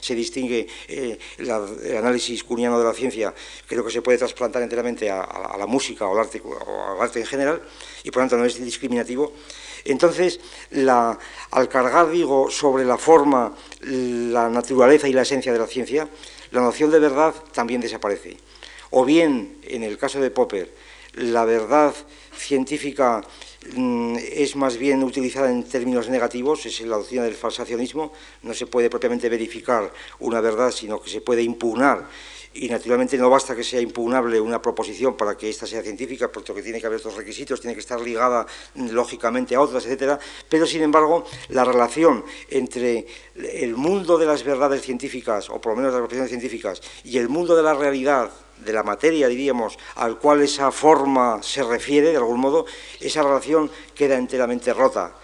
S2: se distingue eh, el análisis cuniano de la ciencia, creo que se puede trasplantar enteramente a, la música o al arte, o al arte en general y por lo tanto no es discriminativo. Entonces, al cargar, digo, sobre la forma, la naturaleza y la esencia de la ciencia, la noción de verdad también desaparece. O bien, en el caso de Popper, la verdad científica mm, es más bien utilizada en términos negativos, es la doctrina del falsacionismo, no se puede propiamente verificar una verdad, sino que se puede impugnar y naturalmente no basta que sea impugnable una proposición para que ésta sea científica, puesto que tiene que haber otros requisitos, tiene que estar ligada mm, lógicamente a otras, etcétera, pero sin embargo la relación entre el mundo de las verdades científicas, o por lo menos las proposiciones científicas, y el mundo de la realidad, de la materia, diríamos, al cual esa forma se refiere, de algún modo, esa relación queda enteramente rota.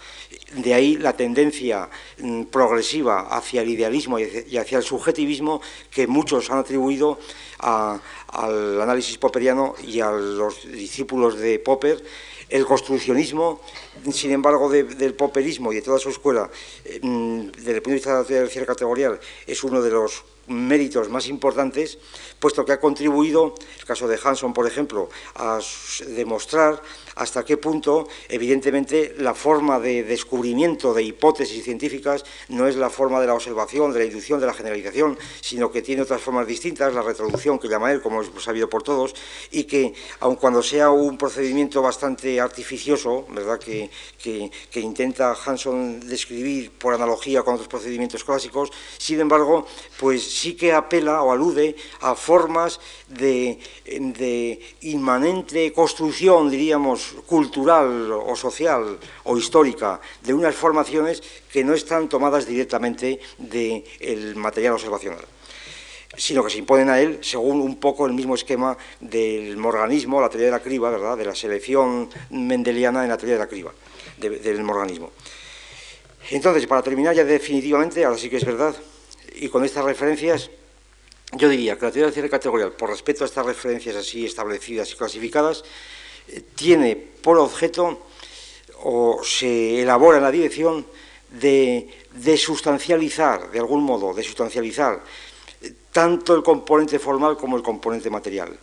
S2: De ahí la tendencia mm, progresiva hacia el idealismo y hacia el subjetivismo que muchos han atribuido al análisis popperiano y a los discípulos de Popper. El construccionismo, sin embargo, del popperismo y de toda su escuela, mm, desde el punto de vista de la ciencia categorial, es uno de los méritos más importantes, puesto que ha contribuido, el caso de Hanson, por ejemplo, a demostrar hasta qué punto, evidentemente, la forma de descubrimiento de hipótesis científicas no es la forma de la observación, de la inducción, de la generalización, sino que tiene otras formas distintas, la retroducción que llama él, como es sabido por todos, y que, aun cuando sea un procedimiento bastante artificioso, ¿verdad?, que, que intenta Hanson describir por analogía con otros procedimientos clásicos, sin embargo, pues sí que apela o alude a formas de, de inmanente construcción, diríamos, cultural o social o histórica de unas formaciones que no están tomadas directamente del material observacional sino que se imponen a él según un poco el mismo esquema del morganismo, la teoría de la criba, ¿verdad? de la selección mendeliana en la teoría de la criba, del morganismo. Entonces, para terminar ya definitivamente, ahora sí que es verdad, y con estas referencias, yo diría que la teoría del cierre categorial, por respeto a estas referencias así establecidas y clasificadas, eh, tiene por objeto o se elabora en la dirección de, de sustancializar, de algún modo, de sustancializar eh, tanto el componente formal como el componente material.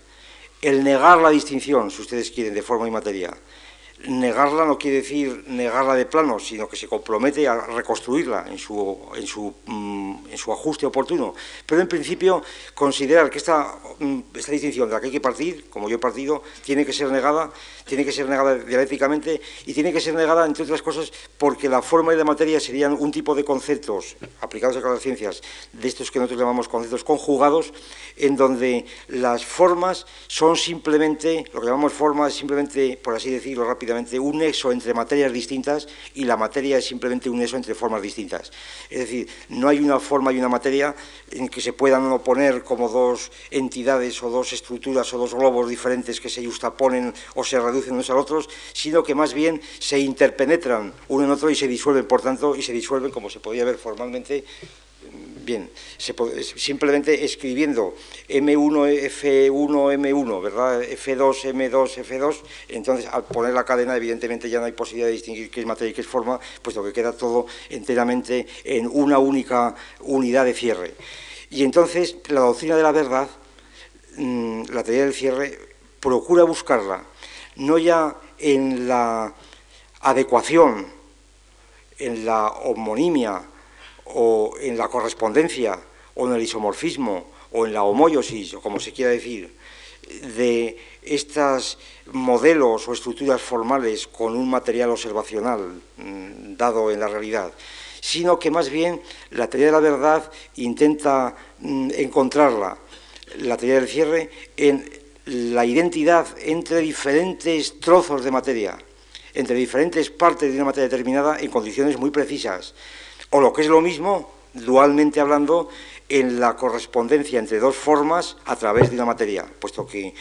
S2: El negar la distinción, si ustedes quieren, de forma y materia, negarla no quiere decir negarla de plano, sino que se compromete a reconstruirla en su, en su, mm, en su ajuste oportuno. Pero en principio considerar que esta, mm, esta distinción de la que hay que partir, como yo he partido, tiene que ser negada, tiene que ser negada dialécticamente y tiene que ser negada, entre otras cosas, porque la forma y la materia serían un tipo de conceptos aplicados a las ciencias, de estos que nosotros llamamos conceptos conjugados, en donde las formas son simplemente, lo que llamamos formas, simplemente, por así decirlo rápidamente, un nexo entre materias distintas y la materia es simplemente un nexo entre formas distintas. Es decir, no hay una forma y una materia en que se puedan oponer como dos entidades o dos estructuras o dos globos diferentes que se justaponen o se a otros, sino que más bien se interpenetran uno en otro y se disuelven, por tanto, y se disuelven como se podía ver formalmente Bien, simplemente escribiendo M1, F1, M1, ¿verdad? F2, M2, F2, entonces al poner la cadena evidentemente ya no hay posibilidad de distinguir qué es materia y qué es forma, puesto que queda todo enteramente en una única unidad de cierre. Y entonces la doctrina de la verdad, mm, la teoría del cierre, procura buscarla, no ya en la adecuación, en la homonimia, o en la correspondencia, o en el isomorfismo, o en la homoiosis, o como se quiera decir, de estos modelos o estructuras formales con un material observacional mm, dado en la realidad, sino que más bien la teoría de la verdad intenta mm, encontrarla, la teoría del cierre, en la identidad entre diferentes trozos de materia, entre diferentes partes de una materia determinada en condiciones muy precisas, o lo que es lo mismo, dualmente hablando, en la correspondencia entre dos formas a través de una materia, puesto que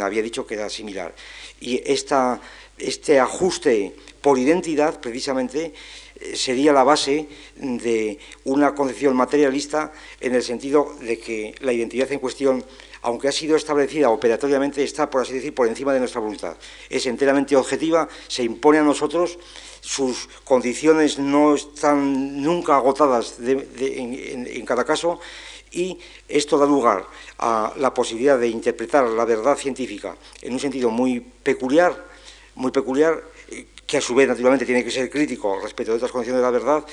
S2: había dicho que era similar. Y esta, este ajuste por identidad, precisamente, eh, sería la base de una concepción materialista en el sentido de que la identidad en cuestión aunque ha sido establecida operatoriamente, está, por así decir, por encima de nuestra voluntad. Es enteramente objetiva, se impone a nosotros sus condiciones no están nunca agotadas en, cada caso y esto da lugar a la posibilidad de interpretar la verdad científica en un sentido muy peculiar, muy peculiar, que a su vez naturalmente tiene que ser crítico respecto de otras condiciones de la verdad,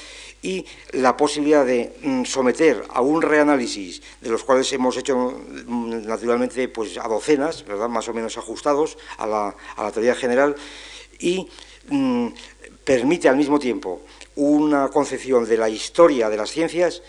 S2: y la posibilidad de mm, someter a un reanálisis, de los cuales hemos hecho mm, naturalmente pues, a docenas, ¿verdad? más o menos ajustados a la, a la teoría general, y mm, permite al mismo tiempo una concepción de la historia de las ciencias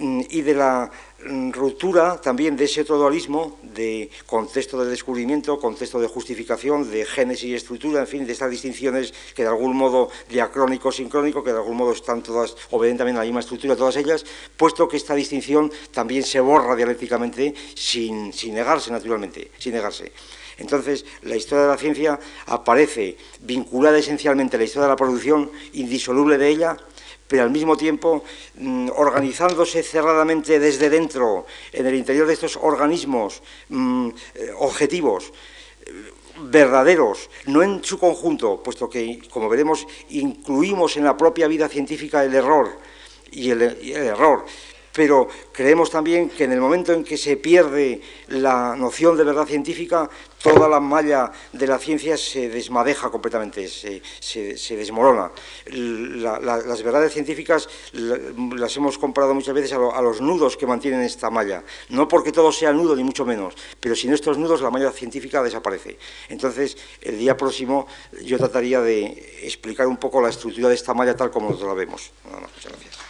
S2: y de la ruptura también de ese otro dualismo de contexto de descubrimiento, contexto de justificación, de génesis y estructura, en fin, de estas distinciones que de algún modo diacrónico, sincrónico, que de algún modo están todas, obedecen a la misma estructura, todas ellas, puesto que esta distinción también se borra dialécticamente sin, sin negarse, naturalmente, sin negarse. Entonces, la historia de la ciencia aparece vinculada esencialmente a la historia de la producción, indisoluble de ella, pero al mismo tiempo mm, organizándose cerradamente desde dentro, en el interior de estos organismos mm, eh, objetivos, eh, verdaderos, no en su conjunto, puesto que, como veremos, incluimos en la propia vida científica el error y el error, pero creemos también que en el momento en que se pierde la noción de verdad científica, toda la malla de la ciencia se desmadeja completamente, se, desmorona. las verdades científicas las hemos comparado muchas veces a, los nudos que mantienen esta malla. No porque todo sea nudo, ni mucho menos, pero sin estos nudos la malla científica desaparece. Entonces, el día próximo yo trataría de explicar un poco la estructura de esta malla tal como la vemos. muchas gracias.